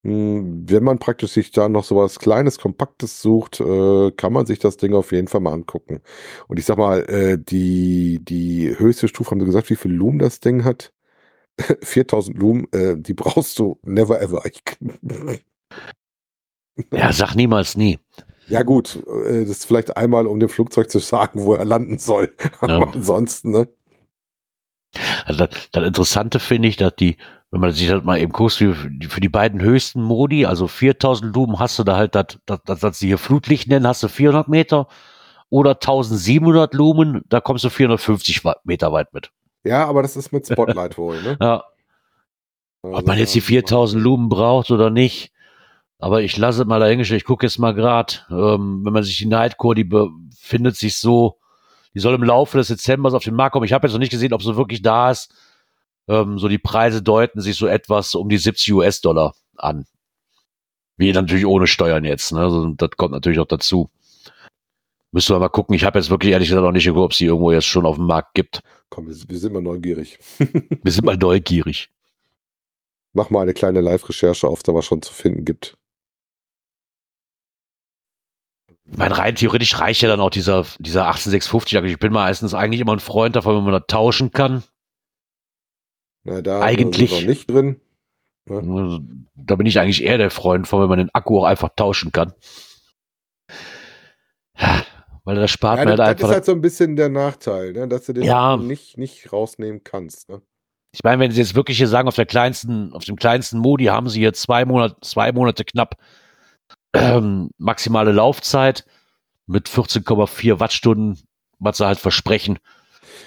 Speaker 2: Hm, Wenn man praktisch sich da noch sowas Kleines, Kompaktes sucht, äh, kann man sich das Ding auf jeden Fall mal angucken. Und ich sag mal, äh, die, die höchste Stufe, haben sie gesagt, wie viel Lumen das Ding hat? 4000 Lumen, äh, die brauchst du never ever. Ich,
Speaker 1: Ja, sag niemals nie.
Speaker 2: ja gut, äh, das ist vielleicht einmal, um dem Flugzeug zu sagen, wo er landen soll. Aber
Speaker 1: Ja.
Speaker 2: ansonsten, ne?
Speaker 1: Also das, das Interessante finde ich, dass die, wenn man sich das mal eben guckt, für, die- für die beiden höchsten Modi, also 4000 Lumen hast du da halt, das, das, das, sie hier Flutlicht nennen, hast du 400 Meter oder 1700 Lumen, da kommst du 450 wa- Meter weit mit.
Speaker 2: Ja, aber das ist mit Spotlight wohl, ne?
Speaker 1: Ja,
Speaker 2: Also,
Speaker 1: ob man jetzt die
Speaker 2: ähm,
Speaker 1: 4000 Lumen braucht oder nicht, aber ich lasse es mal dahingestellt, ich gucke jetzt mal grad, ähm, wenn man sich die Nightcore, die befindet sich so, die soll im Laufe des Dezembers auf den Markt kommen. Ich habe jetzt noch nicht gesehen, ob sie wirklich da ist. Ähm, so die Preise deuten sich so etwas um die 70 US-Dollar an. Wie natürlich ohne Steuern jetzt. Ne? Also, das kommt natürlich auch dazu. Müssen wir mal gucken. Ich habe jetzt wirklich ehrlich gesagt noch nicht geguckt, ob es die irgendwo jetzt schon auf dem Markt gibt.
Speaker 2: Komm, wir, wir sind mal neugierig.
Speaker 1: Wir sind mal neugierig.
Speaker 2: Mach mal eine kleine Live-Recherche auf, da was schon zu finden gibt.
Speaker 1: Mein rein theoretisch reicht ja dann auch dieser, dieser 18650. Also Ich bin meistens eigentlich immer ein Freund davon, wenn man das tauschen kann.
Speaker 2: Na, da
Speaker 1: Eigentlich-
Speaker 2: noch nicht drin.
Speaker 1: Also, Da bin ich eigentlich eher der Freund von, wenn man den Akku auch einfach tauschen kann. Ja, Weil das spart
Speaker 2: Ja, das,
Speaker 1: halt
Speaker 2: das
Speaker 1: einfach.
Speaker 2: ist halt so ein bisschen der Nachteil, ne? dass du den
Speaker 1: Ja.
Speaker 2: Akku nicht, nicht rausnehmen kannst. Ne?
Speaker 1: Ich meine, wenn Sie jetzt wirklich hier sagen, auf der kleinsten, auf dem kleinsten Modi haben Sie hier zwei Monate, zwei Monate knapp ähm, maximale Laufzeit mit 14,4 Wattstunden, was sie halt versprechen.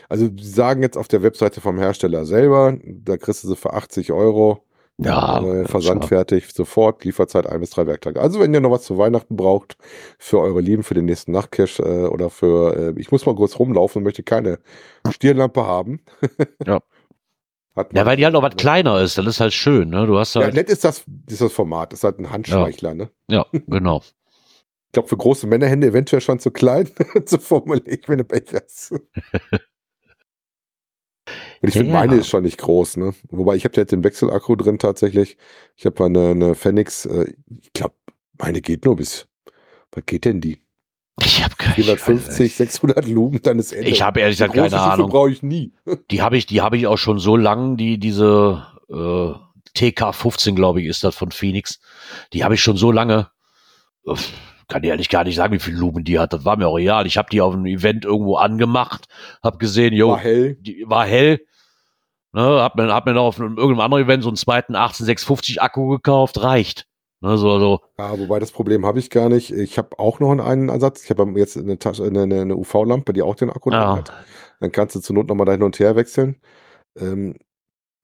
Speaker 2: Also sie sagen jetzt auf der Webseite vom Hersteller selber, da kriegst du sie für 80 Euro
Speaker 1: Ja,
Speaker 2: äh, versandfertig, sofort, Lieferzeit ein bis drei Werktage. Also wenn ihr noch was zu Weihnachten braucht, für eure Lieben, für den nächsten Nachtcash äh, oder für, äh, ich muss mal kurz rumlaufen und möchte keine Stirnlampe haben.
Speaker 1: Ja. Ja, weil die halt auch was kleiner ist, das ist halt schön, ne? Du hast
Speaker 2: Ja,
Speaker 1: halt,
Speaker 2: nett ist das, ist das Format, ist halt ein Handschmeichler, ne?
Speaker 1: ja, genau.
Speaker 2: Ich glaube, für große Männerhände eventuell schon zu klein, zu formulieren, wenn du Pech hast. Und ich finde,
Speaker 1: Ja.
Speaker 2: meine ist schon nicht groß, ne? Wobei ich habe jetzt den Wechselakku drin tatsächlich. Ich habe eine, eine Phoenix, äh, ich glaube, meine geht nur bis, was geht denn die?
Speaker 1: Ich habe keine
Speaker 2: 450, 600 Lumen, dann ist Ende.
Speaker 1: Ich habe ehrlich gesagt keine Ahnung.
Speaker 2: brauche ich nie.
Speaker 1: Die habe ich, die habe ich auch schon so lang, die, diese äh, TK15, glaube ich, ist das von Phoenix. Die habe ich schon so lange. Uff, Kann dir ehrlich gar nicht sagen, wie viel Lumen die hat. Das war mir auch real. Ich habe die auf einem Event irgendwo angemacht, habe gesehen, jo,
Speaker 2: War hell.
Speaker 1: die war hell. Ne, hab mir, hab mir noch auf einem, irgendeinem anderen Event so einen zweiten 18650 Akku gekauft, reicht. Ne, so, so.
Speaker 2: Ja, wobei das Problem habe ich gar nicht. Ich habe auch noch einen Ersatz. Ich habe jetzt eine, Tasche, eine, eine, UV-Lampe, die auch den Akku
Speaker 1: Ja.
Speaker 2: hat. Dann kannst du zur Not nochmal da hin und her wechseln. Ähm,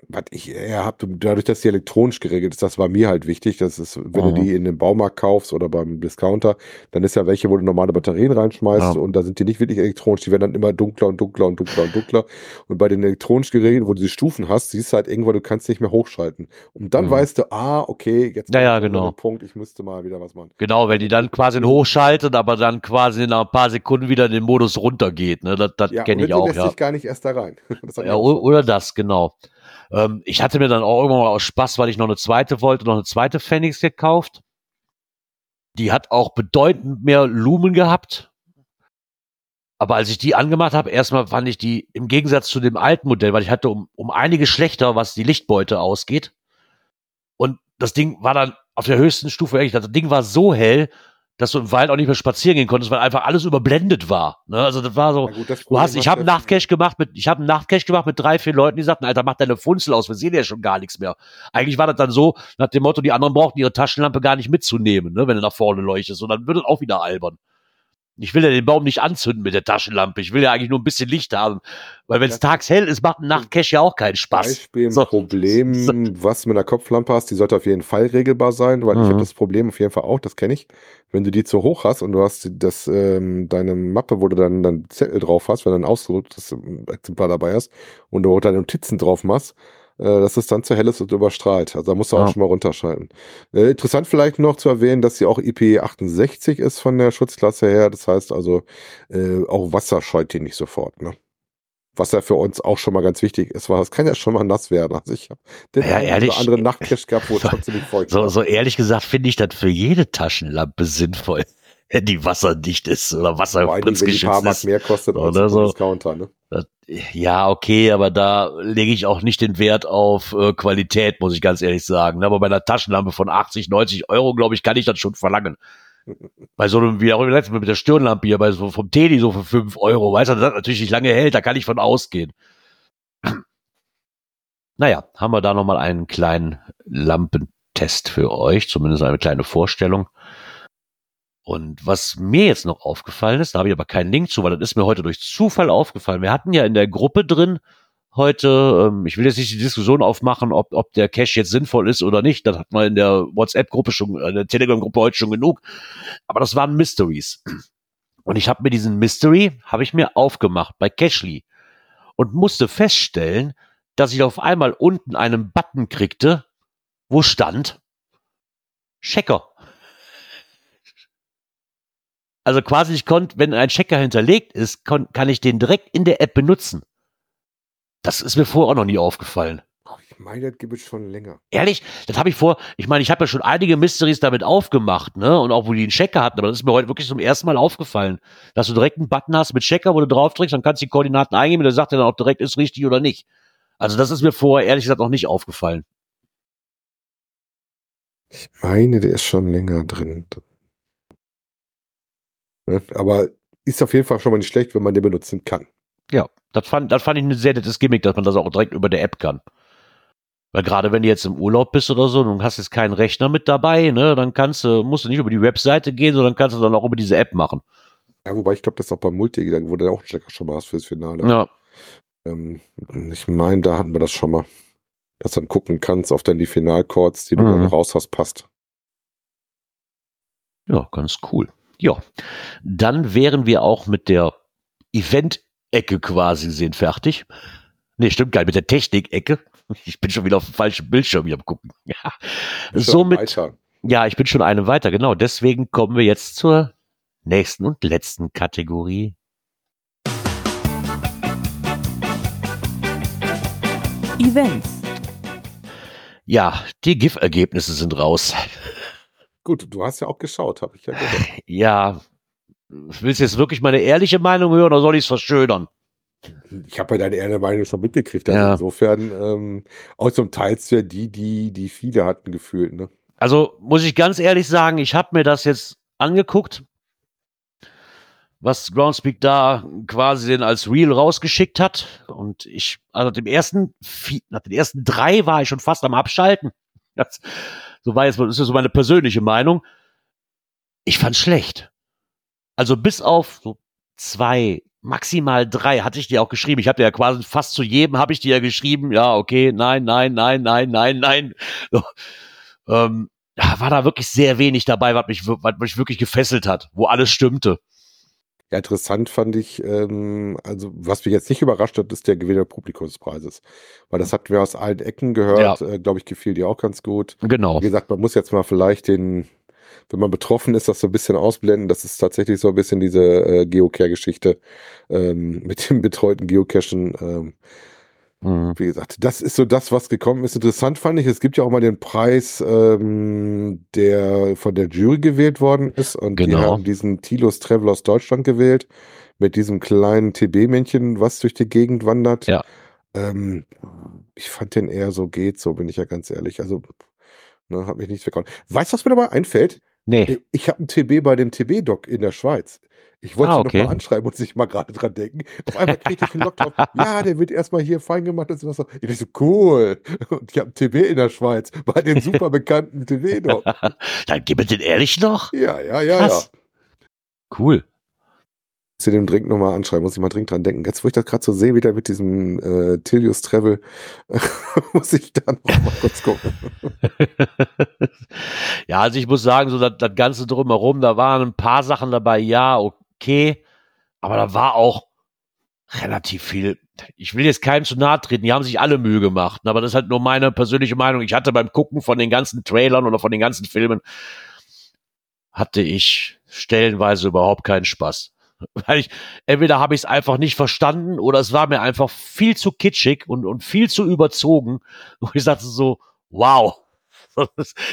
Speaker 2: was ich eher habe, dadurch, dass die elektronisch geregelt ist, das war mir halt wichtig. Das ist, wenn
Speaker 1: Mhm.
Speaker 2: du die in den Baumarkt kaufst oder beim Discounter, dann ist ja welche, wo du normale Batterien reinschmeißt
Speaker 1: Ja.
Speaker 2: und da sind die nicht wirklich elektronisch. Die werden dann immer dunkler und dunkler und dunkler und dunkler. Und bei den elektronisch geregelten, wo du die Stufen hast, siehst du halt irgendwann, du kannst nicht mehr hochschalten. Und dann
Speaker 1: Mhm.
Speaker 2: weißt du, ah, okay, jetzt
Speaker 1: Ja, ja, genau.
Speaker 2: Punkt, ich müsste mal wieder was machen.
Speaker 1: Genau, wenn die dann quasi hochschaltet, aber dann quasi nach ein paar Sekunden wieder in den Modus runtergeht. Ne, das das
Speaker 2: Ja,
Speaker 1: kenne ich auch,
Speaker 2: lässt
Speaker 1: ja.
Speaker 2: sich gar nicht erst da rein. Das
Speaker 1: Ja, oder das, genau. Ähm, ich hatte mir dann auch irgendwann mal aus Spaß, weil ich noch eine zweite wollte, noch eine zweite Phoenix gekauft. Die hat auch bedeutend mehr Lumen gehabt. Aber als ich die angemacht habe, erstmal fand ich die im Gegensatz zu dem alten Modell, weil ich hatte um, um einige schlechter, was die Lichtbeute ausgeht. Und das Ding war dann auf der höchsten Stufe, ehrlich, das Ding war so hell, dass du im Wald auch nicht mehr spazieren gehen konntest, weil einfach alles überblendet war. Ne? Also das war so,
Speaker 2: gut, das
Speaker 1: du hast, ich habe einen Nachtcash gemacht mit, ich habe einen Nachtcash gemacht mit drei, vier Leuten, die sagten, Alter, mach deine Funzel aus, wir sehen ja schon gar nichts mehr. Eigentlich war das dann so, nach dem Motto, die anderen brauchten ihre Taschenlampe gar nicht mitzunehmen, ne, wenn du nach vorne leuchtest. Und dann wird es auch wieder albern. Ich will ja den Baum nicht anzünden mit der Taschenlampe. Ich will ja eigentlich nur ein bisschen Licht haben. Weil wenn es tags hell ist, macht ein Nachtcash ja auch keinen Spaß.
Speaker 2: Beispiel ein
Speaker 1: So.
Speaker 2: Problem, was mit einer Kopflampe hast, die sollte auf jeden Fall regelbar sein, weil ich
Speaker 1: Mhm.
Speaker 2: habe das Problem auf jeden Fall auch, das kenne ich. Wenn du die zu hoch hast und du hast das, ähm, deine Mappe, wo du dann, dann Zettel drauf hast, wenn du ein ausgedrucktes Exemplar dabei hast und du deine Notizen drauf machst, dass es dann zu hell ist und überstrahlt. Also da musst du auch
Speaker 1: Ja.
Speaker 2: schon mal runterschalten. Äh, interessant vielleicht noch zu erwähnen, dass sie auch IP68 ist von der Schutzklasse her. Das heißt also, äh, auch Wasser scheut die nicht sofort. Ne? Was ja für uns auch schon mal ganz wichtig ist, weil es kann ja schon mal nass werden. Also ich habe den
Speaker 1: Ja, ehrlich.
Speaker 2: oder anderen Nachtcash gehabt, wo es trotzdem nicht feucht
Speaker 1: So, so ehrlich gesagt finde ich das für jede Taschenlampe sinnvoll, wenn die wasserdicht ist oder
Speaker 2: Mark
Speaker 1: ist.
Speaker 2: mehr kostet als
Speaker 1: Oder
Speaker 2: ein
Speaker 1: so.
Speaker 2: Discounter. Ne?
Speaker 1: Das, ja, okay, aber da lege ich auch nicht den Wert auf äh, Qualität, muss ich ganz ehrlich sagen. Aber bei einer Taschenlampe von 80, 90 Euro, glaube ich, kann ich das schon verlangen. Bei so einem, wie auch Mal mit der Stirnlampe hier, bei so vom Teddy so für 5 Euro, weißt du, das natürlich nicht lange hält, da kann ich von ausgehen. Naja, haben wir da nochmal einen kleinen Lampentest für euch, zumindest eine kleine Vorstellung. Und was mir jetzt noch aufgefallen ist, da habe ich aber keinen Link zu, weil das ist mir heute durch Zufall aufgefallen. Wir hatten ja in der Gruppe drin heute, ähm, ich will jetzt nicht die Diskussion aufmachen, ob, ob der Cache jetzt sinnvoll ist oder nicht. Das hat man in der WhatsApp-Gruppe schon, in der Telegram-Gruppe heute schon genug. Aber das waren Mysteries. Und ich habe mir diesen Mystery, habe ich mir aufgemacht bei Cashly und musste feststellen, dass ich auf einmal unten einen Button kriegte, wo stand Checker. Also quasi, ich konnte, wenn ein Checker hinterlegt ist, kann ich den direkt in der App benutzen. Das ist mir vorher auch noch nie aufgefallen.
Speaker 2: Ich meine, das gibt es schon länger.
Speaker 1: Ehrlich, das habe ich vor, ich meine, ich habe ja schon einige Mysteries damit aufgemacht, ne? Und auch wo die einen Checker hatten, aber das ist mir heute wirklich zum ersten Mal aufgefallen, dass du direkt einen Button hast mit Checker, wo du drauf drückst, dann kannst du die Koordinaten eingeben und der sagt dir dann auch direkt, ist richtig oder nicht. Also das ist mir vorher ehrlich gesagt noch nicht aufgefallen.
Speaker 2: Ich meine, der ist schon länger drin. Ne? Aber ist auf jeden Fall schon mal nicht schlecht, wenn man den benutzen kann.
Speaker 1: Ja, das fand, das fand ich ein sehr nettes Gimmick, dass man das auch direkt über der App kann. Weil gerade wenn du jetzt im Urlaub bist oder so, und hast jetzt keinen Rechner mit dabei, ne, dann kannst du, musst du nicht über die Webseite gehen, sondern kannst du dann auch über diese App machen.
Speaker 2: Ja, wobei ich glaube, das ist auch beim Multi, wurde ja auch ein Checker schon mal hast fürs Finale.
Speaker 1: Ja,
Speaker 2: Ähm, ich meine, da hatten wir das schon mal. Dass du dann gucken kannst, ob dann die Finalchords, die du
Speaker 1: Mhm.
Speaker 2: dann raus hast, passt.
Speaker 1: ja, ganz cool. Ja, dann wären wir auch mit der Event-Ecke quasi gesehen fertig. Nee, stimmt gar nicht, mit der Technik-Ecke. Ich bin schon wieder auf dem falschen Bildschirm hier am gucken. Ja. Somit, ja, ich bin schon eine weiter, genau. Deswegen kommen wir jetzt zur nächsten und letzten Kategorie.
Speaker 3: Events,
Speaker 1: Ja, die GIF-Ergebnisse sind raus.
Speaker 2: Gut, du hast ja auch geschaut, habe ich ja gehört.
Speaker 1: Ja, willst du jetzt wirklich meine ehrliche Meinung hören oder soll ich es verschönern?
Speaker 2: Ich habe ja deine ehrliche Meinung schon mitgekriegt. Also
Speaker 1: Ja.
Speaker 2: insofern, ähm, auch zum Teil ja die, die, die viele hatten gefühlt, ne?
Speaker 1: Also muss ich ganz ehrlich sagen, ich habe mir das jetzt angeguckt, was Groundspeak da quasi denn als Reel rausgeschickt hat. Und ich, also nach dem ersten, nach den ersten drei war ich schon fast am Abschalten. Das, so war jetzt, das ist so meine persönliche Meinung. Ich fand's schlecht. Also bis auf so zwei, maximal drei hatte ich dir auch geschrieben. Ich habe dir ja quasi fast zu jedem habe ich dir ja geschrieben. Ja, okay, nein, nein, nein, nein, nein, nein. So, ähm, war da wirklich sehr wenig dabei, was mich, was mich wirklich gefesselt hat, wo alles stimmte.
Speaker 2: Ja, interessant fand ich, ähm, also was mich jetzt nicht überrascht hat, ist der Gewinner Publikumspreises. Weil das hatten wir aus allen Ecken gehört, äh, glaube ich, gefiel dir auch ganz gut.
Speaker 1: Genau.
Speaker 2: Wie gesagt, man muss jetzt mal vielleicht den, wenn man betroffen ist, das so ein bisschen ausblenden. Das ist tatsächlich so ein bisschen diese äh, Geocare-Geschichte ähm, mit dem betreuten Geocachen. Ähm,
Speaker 1: Mhm.
Speaker 2: wie gesagt, das ist so das, was gekommen ist. Interessant fand ich, es gibt ja auch mal den Preis, ähm, der von der Jury gewählt worden ist. Und die
Speaker 1: Genau.
Speaker 2: haben diesen Tilos Travel aus Deutschland gewählt. Mit diesem kleinen TB-Männchen, was durch die Gegend wandert.
Speaker 1: Ja.
Speaker 2: Ähm, ich fand den eher so geht, so bin ich ja ganz ehrlich. Also, ne, hat mich nichts verkauft. Weißt du, was mir dabei einfällt?
Speaker 1: Nee.
Speaker 2: Ich habe ein TB bei dem TB-Doc in der Schweiz. Ich wollte
Speaker 1: Ah, okay.
Speaker 2: noch mal anschreiben und sich mal gerade dran denken. Auf einmal kriege ich einen drauf. Ja, der wird erstmal hier fein gemacht. Und so. Ich so, cool. Und ich habe ein TB in der Schweiz bei dem super bekannten TB-Doc.
Speaker 1: Dann gib mir den ehrlich noch.
Speaker 2: Ja, ja, ja,
Speaker 1: Krass.
Speaker 2: ja.
Speaker 1: Cool.
Speaker 2: zu dem dringend nochmal anschreiben, muss ich mal dringend dran denken. Jetzt, wo ich das gerade so sehe, wieder mit diesem äh, Tilius Travel, muss ich da noch mal kurz gucken.
Speaker 1: ja, also ich muss sagen, so das, das Ganze drumherum, da waren ein paar Sachen dabei, ja, okay, aber da war auch relativ viel. Ich will jetzt keinem zu nahe treten, die haben sich alle Mühe gemacht, aber das ist halt nur meine persönliche Meinung. Ich hatte beim Gucken von den ganzen Trailern oder von den ganzen Filmen, hatte ich stellenweise überhaupt keinen Spaß. Weil ich, entweder habe ich es einfach nicht verstanden oder es war mir einfach viel zu kitschig und, und viel zu überzogen. Und ich sagte so, wow.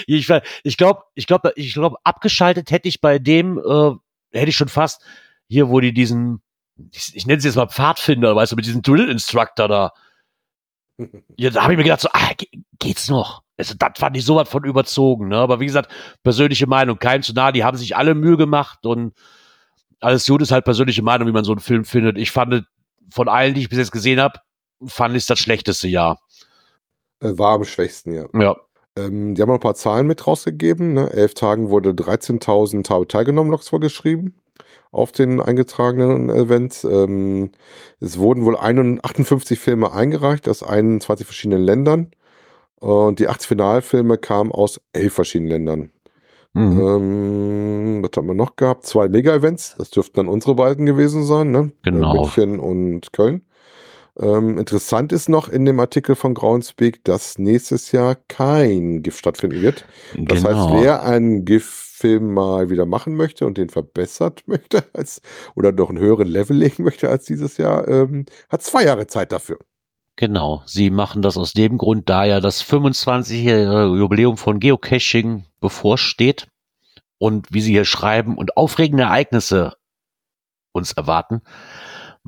Speaker 1: Ich, ich glaube, ich glaube, ich glaube, abgeschaltet hätte ich bei dem, äh, hätte ich schon fast hier, wo die diesen, ich, ich nenne es jetzt mal Pfadfinder, weißt du, mit diesem Drill Instructor da. Ja, da habe ich mir gedacht, so, ah, ge- geht's noch? Also, das fand ich sowas von überzogen, ne? Aber wie gesagt, persönliche Meinung, keinem zu nah, die haben sich alle Mühe gemacht und alles gut ist halt persönliche Meinung, wie man so einen Film findet. Ich fand, von allen, die ich bis jetzt gesehen habe, fand ich es das schlechteste Jahr.
Speaker 2: Äh, War am schwächsten, ja.
Speaker 1: Ja.
Speaker 2: Ähm, die haben noch ein paar Zahlen mit rausgegeben. Ne? Elf Tagen wurde 13.000 habe teilgenommen, Logs vorgeschrieben auf den eingetragenen Events. Ähm, es wurden wohl 51 58 Filme eingereicht aus 21 verschiedenen Ländern. Und die 8 Finalfilme kamen aus elf verschiedenen Ländern.
Speaker 1: Mhm.
Speaker 2: Ähm, was haben wir noch gehabt? Zwei Mega-Events, das dürften dann unsere beiden gewesen sein, ne?
Speaker 1: Genau.
Speaker 2: München und Köln. Ähm, interessant ist noch in dem Artikel von Groundspeak, dass nächstes Jahr kein GIF stattfinden wird. Das heißt,
Speaker 1: Genau.
Speaker 2: wer einen GIF-Film mal wieder machen möchte und den verbessert möchte als oder noch einen höheren Level legen möchte als dieses Jahr, ähm, hat zwei Jahre Zeit dafür.
Speaker 1: Genau, sie machen das aus dem Grund, da ja das 25-jährige Jubiläum von Geocaching bevorsteht und wie sie hier schreiben und aufregende Ereignisse uns erwarten,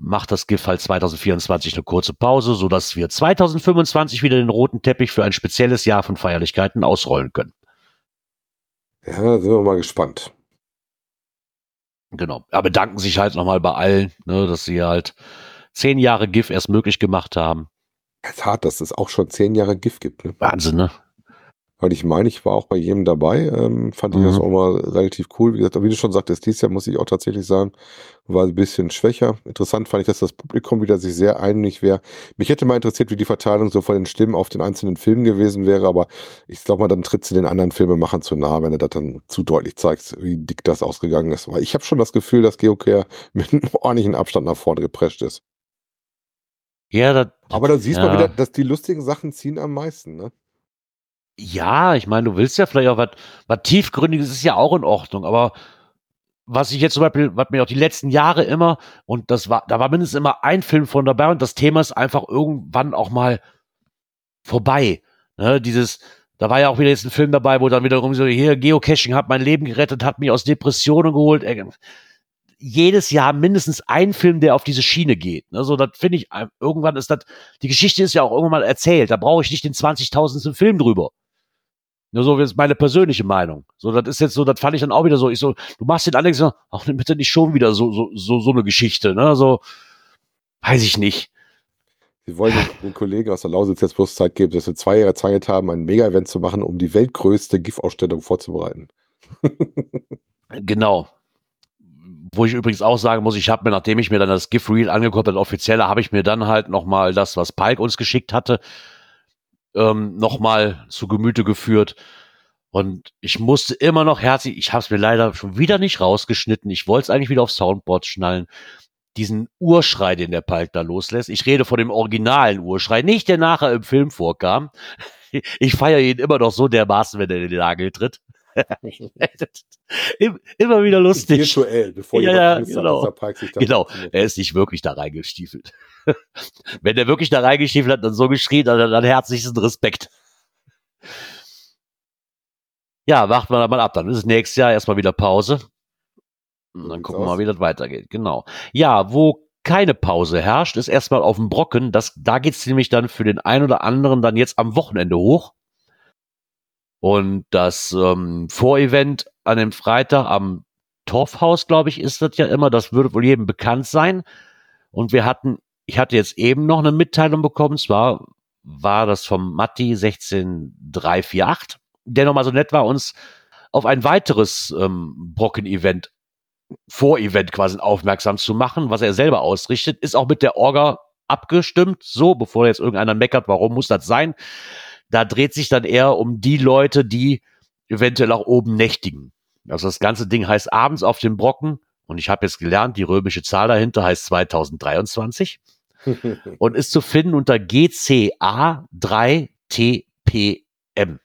Speaker 1: macht das GIF halt 2024 eine kurze Pause, sodass wir 2025 wieder den roten Teppich für ein spezielles Jahr von Feierlichkeiten ausrollen können.
Speaker 2: Ja, sind wir mal gespannt.
Speaker 1: Genau. Aber bedanken sich halt nochmal bei allen, ne, dass sie halt zehn Jahre GIF erst möglich gemacht haben.
Speaker 2: Es ist hart, dass es auch schon zehn Jahre GIF gibt. Ne?
Speaker 1: Wahnsinn, ne?
Speaker 2: Weil ich meine, ich war auch bei jedem dabei, ähm, fand ich
Speaker 1: Mhm.
Speaker 2: das auch mal relativ cool. Wie gesagt, wie du schon sagtest, dieses Jahr muss ich auch tatsächlich sagen, war ein bisschen schwächer. Interessant fand ich, dass das Publikum wieder sich sehr einig wäre. Mich hätte mal interessiert, wie die Verteilung so von den Stimmen auf den einzelnen Filmen gewesen wäre, aber ich glaube mal, dann tritt sie den anderen Filmemachern zu nahe, wenn du das dann zu deutlich zeigst, wie dick das ausgegangen ist. Weil ich habe schon das Gefühl, dass Geocare mit einem ordentlichen Abstand nach vorne geprescht ist.
Speaker 1: Ja, das,
Speaker 2: Aber da siehst du
Speaker 1: Ja.
Speaker 2: mal wieder, dass die lustigen Sachen ziehen am meisten, ne?
Speaker 1: Ja, ich meine, du willst ja vielleicht auch was, was tiefgründiges ist ja auch in Ordnung, aber was ich jetzt zum Beispiel, was mir auch die letzten Jahre immer, und das war, da war mindestens immer ein Film von dabei und das Thema ist einfach irgendwann auch mal vorbei. Ne, dieses, da war ja auch wieder jetzt ein Film dabei, wo dann wiederum so, hier, Geocaching hat mein Leben gerettet, hat mich aus Depressionen geholt. Äh, Jedes Jahr mindestens ein Film, der auf diese Schiene geht. Ne, so, das finde ich, äh, irgendwann ist das, die Geschichte ist ja auch irgendwann mal erzählt, da brauche ich nicht den 20.000. Film drüber. Nur so ist meine persönliche Meinung. So, das ist jetzt so, das fand ich dann auch wieder so. Ich so, du machst den Alex so, ach, bitte nicht schon wieder so, so, so, so eine Geschichte, ne? So, weiß ich nicht.
Speaker 2: Sie wollen den, Kollegen aus der Lausitz jetzt bloß Zeit geben, dass wir zwei Jahre Zeit haben, ein Mega-Event zu machen, um die weltgrößte GIF-Ausstellung vorzubereiten.
Speaker 1: Genau. Wo ich übrigens auch sagen muss, ich habe mir, nachdem ich mir dann das GIF Reel angeguckt habe, das offizielle, habe ich mir dann halt nochmal das, was Palk uns geschickt hatte, ähm, nochmal zu Gemüte geführt. Und ich musste immer noch herzlich, ich habe es mir leider schon wieder nicht rausgeschnitten. Ich wollte es eigentlich wieder auf Soundboard schnallen. Diesen Urschrei, den der Palk da loslässt. Ich rede von dem originalen Urschrei, nicht der nachher im Film vorkam. Ich feiere ihn immer noch so dermaßen, wenn er in den Nagel tritt. immer wieder lustig.
Speaker 2: Virtuell, bevor
Speaker 1: Ja,
Speaker 2: jemand
Speaker 1: ja, genau.
Speaker 2: Park sich da
Speaker 1: Genau, er ist nicht wirklich da reingestiefelt. Wenn er wirklich da reingestiefelt hat und so geschrien, dann, dann herzlichsten Respekt. Ja, warten wir da mal ab. Dann ist es nächstes Jahr erstmal wieder Pause. Und dann gucken wir mal, wie das weitergeht. Genau. Ja, wo keine Pause herrscht, ist erstmal auf dem Brocken. Das, da geht's nämlich dann für den einen oder anderen dann jetzt am Wochenende hoch. Und das ähm, Vorevent an dem Freitag am Torfhaus, glaube ich, ist das ja immer. Das würde wohl jedem bekannt sein. Und wir hatten, ich hatte jetzt eben noch eine Mitteilung bekommen, zwar war das vom Matti 16348, der nochmal so nett war, uns auf ein weiteres ähm, Brocken-Event, Vor-Event quasi aufmerksam zu machen, was er selber ausrichtet, ist auch mit der Orga abgestimmt, so, bevor jetzt irgendeiner meckert, warum muss das sein? Da dreht sich dann eher um die Leute, die eventuell auch oben nächtigen. Also das ganze Ding heißt abends auf dem Brocken und ich habe jetzt gelernt, die römische Zahl dahinter heißt 2023 und ist zu finden unter GCA3TPM.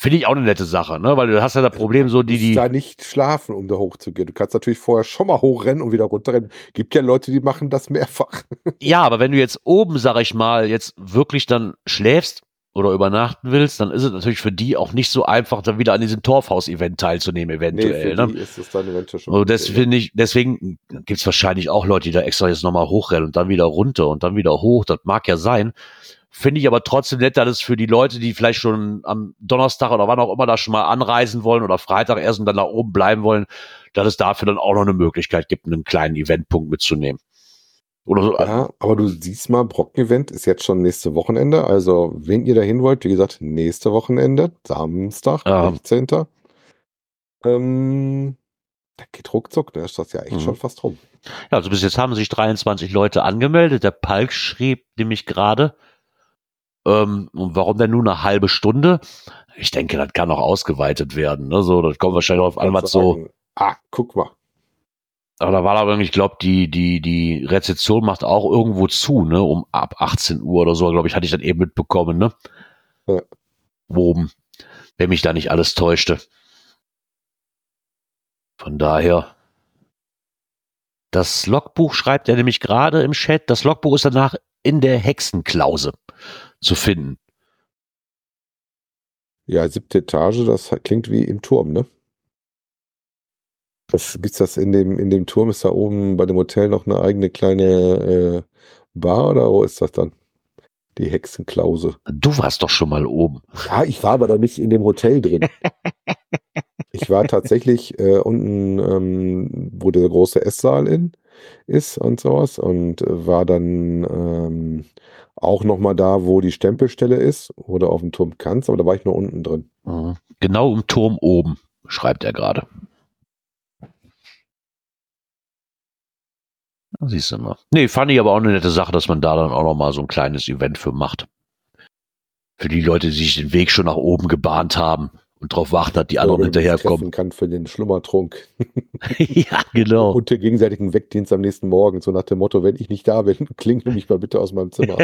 Speaker 1: Finde ich auch eine nette Sache, ne? Weil du hast ja das Problem so, die, die.
Speaker 2: da nicht schlafen, um da hochzugehen. Du kannst natürlich vorher schon mal hochrennen und wieder runterrennen. Gibt ja Leute, die machen das mehrfach.
Speaker 1: Ja, aber wenn du jetzt oben, sag ich mal, jetzt wirklich dann schläfst oder übernachten willst, dann ist es natürlich für die auch nicht so einfach, dann wieder an diesem Torfhaus-Event teilzunehmen, eventuell.
Speaker 2: für
Speaker 1: ne?
Speaker 2: die ist es dann eventuell schon.
Speaker 1: Also finde ich, deswegen gibt's wahrscheinlich auch Leute, die da extra jetzt nochmal hochrennen und dann wieder runter und dann wieder hoch. Das mag ja sein. Finde ich aber trotzdem nett, dass es für die Leute, die vielleicht schon am Donnerstag oder wann auch immer da schon mal anreisen wollen oder Freitag erst und dann da oben bleiben wollen, dass es dafür dann auch noch eine Möglichkeit gibt, einen kleinen Eventpunkt mitzunehmen. Oder so.
Speaker 2: Ja, aber du siehst mal, Brocken-Event ist jetzt schon nächste Wochenende. Also, wenn ihr dahin wollt, wie gesagt, nächste Wochenende, Samstag,
Speaker 1: Ja.
Speaker 2: 16. Ähm, da geht ruckzuck, da ist das ja echt
Speaker 1: Mhm.
Speaker 2: schon fast rum.
Speaker 1: Ja, also bis jetzt haben sich 23 Leute angemeldet. Der Palk schrieb nämlich gerade, ähm, und warum denn nur eine halbe Stunde? Ich denke, das kann auch ausgeweitet werden. Ne? So, das kommt wahrscheinlich auf an, was so.
Speaker 2: Ah, guck mal.
Speaker 1: Aber da war aber, irgendwie, ich glaube, die, die, die Rezeption macht auch irgendwo zu, ne? Um ab 18 Uhr oder so, glaube ich, hatte ich dann eben mitbekommen, ne?
Speaker 2: Ja.
Speaker 1: Oben. Wenn mich da nicht alles täuschte. Von daher. Das Logbuch schreibt er nämlich gerade im Chat. Das Logbuch ist danach in der Hexenklause zu finden.
Speaker 2: Ja, siebte Etage, das klingt wie im Turm, ne? Das, gibt's das in dem, in dem Turm? Ist da oben bei dem Hotel noch eine eigene kleine äh, Bar oder wo ist das dann? Die Hexenklause.
Speaker 1: Du warst doch schon mal oben.
Speaker 2: Ja, ich war aber da nicht in dem Hotel drin. Ich war tatsächlich äh, unten, ähm, wo der große Esssaal in, ist und sowas und war dann ähm, auch noch mal da, wo die Stempelstelle ist oder auf dem Turm kannst, aber da war ich nur unten drin.
Speaker 1: Mhm. Genau im Turm oben, schreibt er gerade. Siehst du mal. Nee, fand ich aber auch eine nette Sache, dass man da dann auch noch mal so ein kleines Event für macht. Für die Leute, die sich den Weg schon nach oben gebahnt haben und darauf warten, dass die anderen
Speaker 2: man sich
Speaker 1: hinterherkommen.
Speaker 2: kann für den Schlummertrunk
Speaker 1: ja, genau.
Speaker 2: und den gegenseitigen Wegdienst am nächsten Morgen, so nach dem Motto, wenn ich nicht da bin, klingel mich mal bitte aus meinem Zimmer.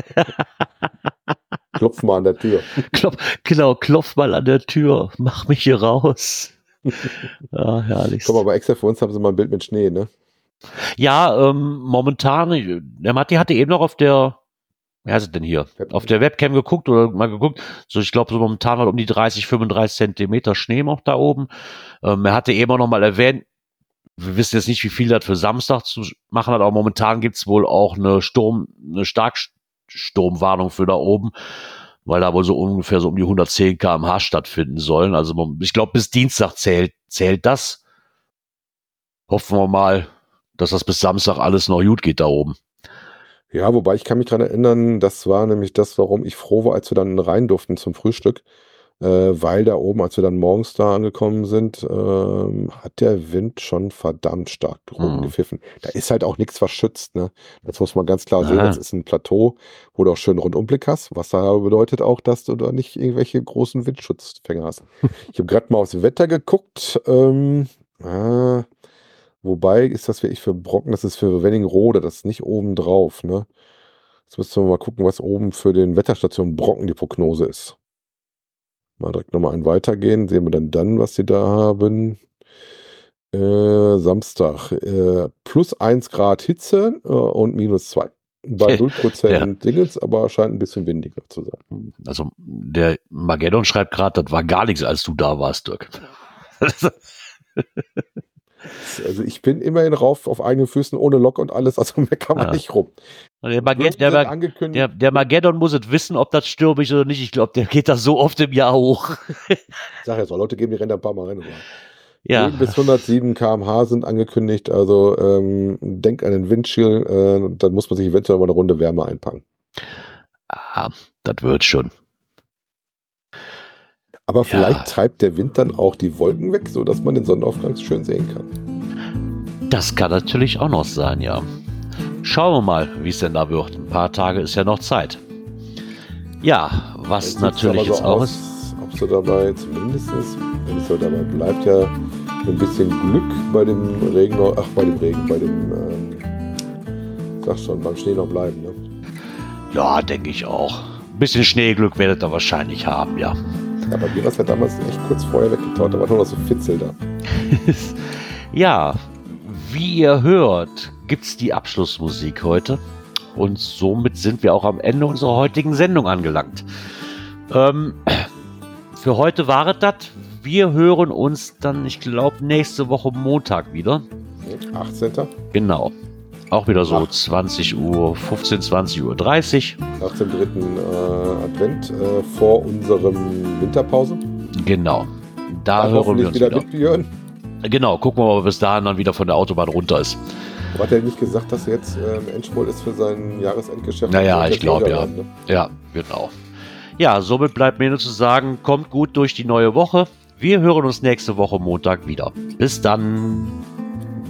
Speaker 2: Klopf mal an der Tür.
Speaker 1: Klopf, genau, klopf mal an der Tür, mach mich hier raus. Ja, herrlich.
Speaker 2: Komm, aber extra für uns haben sie mal ein Bild mit Schnee, ne?
Speaker 1: Ja, ähm, momentan, ich- der Matti hatte eben noch auf der, wer heißt es denn hier?
Speaker 2: Webcam.
Speaker 1: Auf der Webcam geguckt oder mal geguckt. So, ich glaube, so momentan hat um die 30, 35 Zentimeter Schnee noch da oben. Ähm, er hatte eben auch noch mal erwähnt, wir wissen jetzt nicht, wie viel das für Samstag zu machen hat, aber momentan gibt's wohl auch eine Sturm, eine Starksturmwarnung für da oben, weil da wohl so ungefähr so um die 110 kmh stattfinden sollen. Also ich glaube, bis Dienstag zählt, zählt das. Hoffen wir mal, dass das bis Samstag alles noch gut geht da oben.
Speaker 2: Ja, wobei ich kann mich dran erinnern, das war nämlich das, warum ich froh war, als wir dann rein durften zum Frühstück, äh, weil da oben, als wir dann morgens da angekommen sind, ähm, hat der Wind schon verdammt stark drum
Speaker 1: Mhm.
Speaker 2: gepfiffen. Da ist halt auch nichts verschützt, ne? Das muss man ganz klar sehen.
Speaker 1: Aha.
Speaker 2: Das ist ein Plateau, wo du auch schön Rundumblick hast, was da bedeutet auch, dass du da nicht irgendwelche großen Windschutzfänger hast. ich habe gerade mal aufs Wetter geguckt, ähm, ah, Wobei ist das wirklich für Brocken, das ist für Wenningrode, das ist nicht oben drauf, ne? Jetzt müssen wir mal gucken, was oben für den Wetterstation Brocken die Prognose ist. Mal direkt nochmal einen weitergehen, sehen wir dann dann, was sie da haben. Äh, Samstag, äh, plus 1 Grad Hitze äh, und minus 2. Bei 0% Dingens, aber scheint ein bisschen windiger zu sein.
Speaker 1: Also der Mageddon schreibt gerade, das war gar nichts, als du da warst, Dirk.
Speaker 2: Also ich bin immerhin rauf auf eigenen Füßen ohne Lok und alles, also meckern wir
Speaker 1: Ja.
Speaker 2: nicht rum.
Speaker 1: Der, Maged der, Mag der, der Mageddon muss es wissen, ob das stürmisch ist oder nicht. Ich glaube, der geht da so oft im Jahr hoch.
Speaker 2: ich sag ja so, Leute geben die Ränder ein paar Mal rein.
Speaker 1: Ja,
Speaker 2: Bis 107 km/h sind angekündigt, also ähm, denk an den Windschild, äh, dann muss man sich eventuell mal eine Runde Wärme einpacken.
Speaker 1: ah, das wird schon.
Speaker 2: Aber vielleicht
Speaker 1: Ja.
Speaker 2: treibt der Wind dann auch die Wolken weg, sodass man den Sonnenaufgang schön sehen kann.
Speaker 1: Das kann natürlich auch noch sein, ja. Schauen wir mal, wie es denn da wird. Ein paar Tage ist ja noch Zeit. Ja, was
Speaker 2: Jetzt
Speaker 1: natürlich
Speaker 2: aber
Speaker 1: jetzt
Speaker 2: so
Speaker 1: auch
Speaker 2: aus,
Speaker 1: ist.
Speaker 2: Ob so dabei zumindest, wenn es so dabei bleibt, ja ein bisschen Glück bei dem Regen, ach bei dem Regen, bei dem, ähm, sag schon, beim Schnee noch bleiben. Ne?
Speaker 1: Ja, denke ich auch. Ein bisschen Schneeglück werdet ihr wahrscheinlich haben, ja.
Speaker 2: Ja, bei mir war es ja damals echt kurz vorher weggetaut, da war nur noch so Fitzel da.
Speaker 1: ja, wie ihr hört, gibt's die Abschlussmusik heute. Und somit sind wir auch am Ende unserer heutigen Sendung angelangt. Ähm, für heute war es das. Wir hören uns dann, ich glaube, nächste Woche Montag wieder.
Speaker 2: 18.
Speaker 1: Genau. Auch wieder so
Speaker 2: Ach.
Speaker 1: 20 Uhr, 15, 20 Uhr 30.
Speaker 2: Nach dem dritten äh, Advent äh, vor unserem Winterpause.
Speaker 1: Genau. Da
Speaker 2: Dann
Speaker 1: hören wir uns
Speaker 2: wieder
Speaker 1: wieder. Genau, gucken wir mal, ob bis dahin dann wieder von der Autobahn runter ist.
Speaker 2: Aber hat er nicht gesagt, dass er jetzt ähm, Endspurt ist für sein Jahresendgeschäft?
Speaker 1: Naja, ich glaub,
Speaker 2: wieder
Speaker 1: ja.
Speaker 2: ne?
Speaker 1: Ja, genau. Ja, somit bleibt mir nur zu sagen, kommt gut durch die neue Woche. Wir hören uns nächste Woche Montag wieder. Bis dann.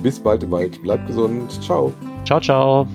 Speaker 2: Bis bald im Wald. Bleibt gesund. Ciao.
Speaker 1: Ciao, ciao.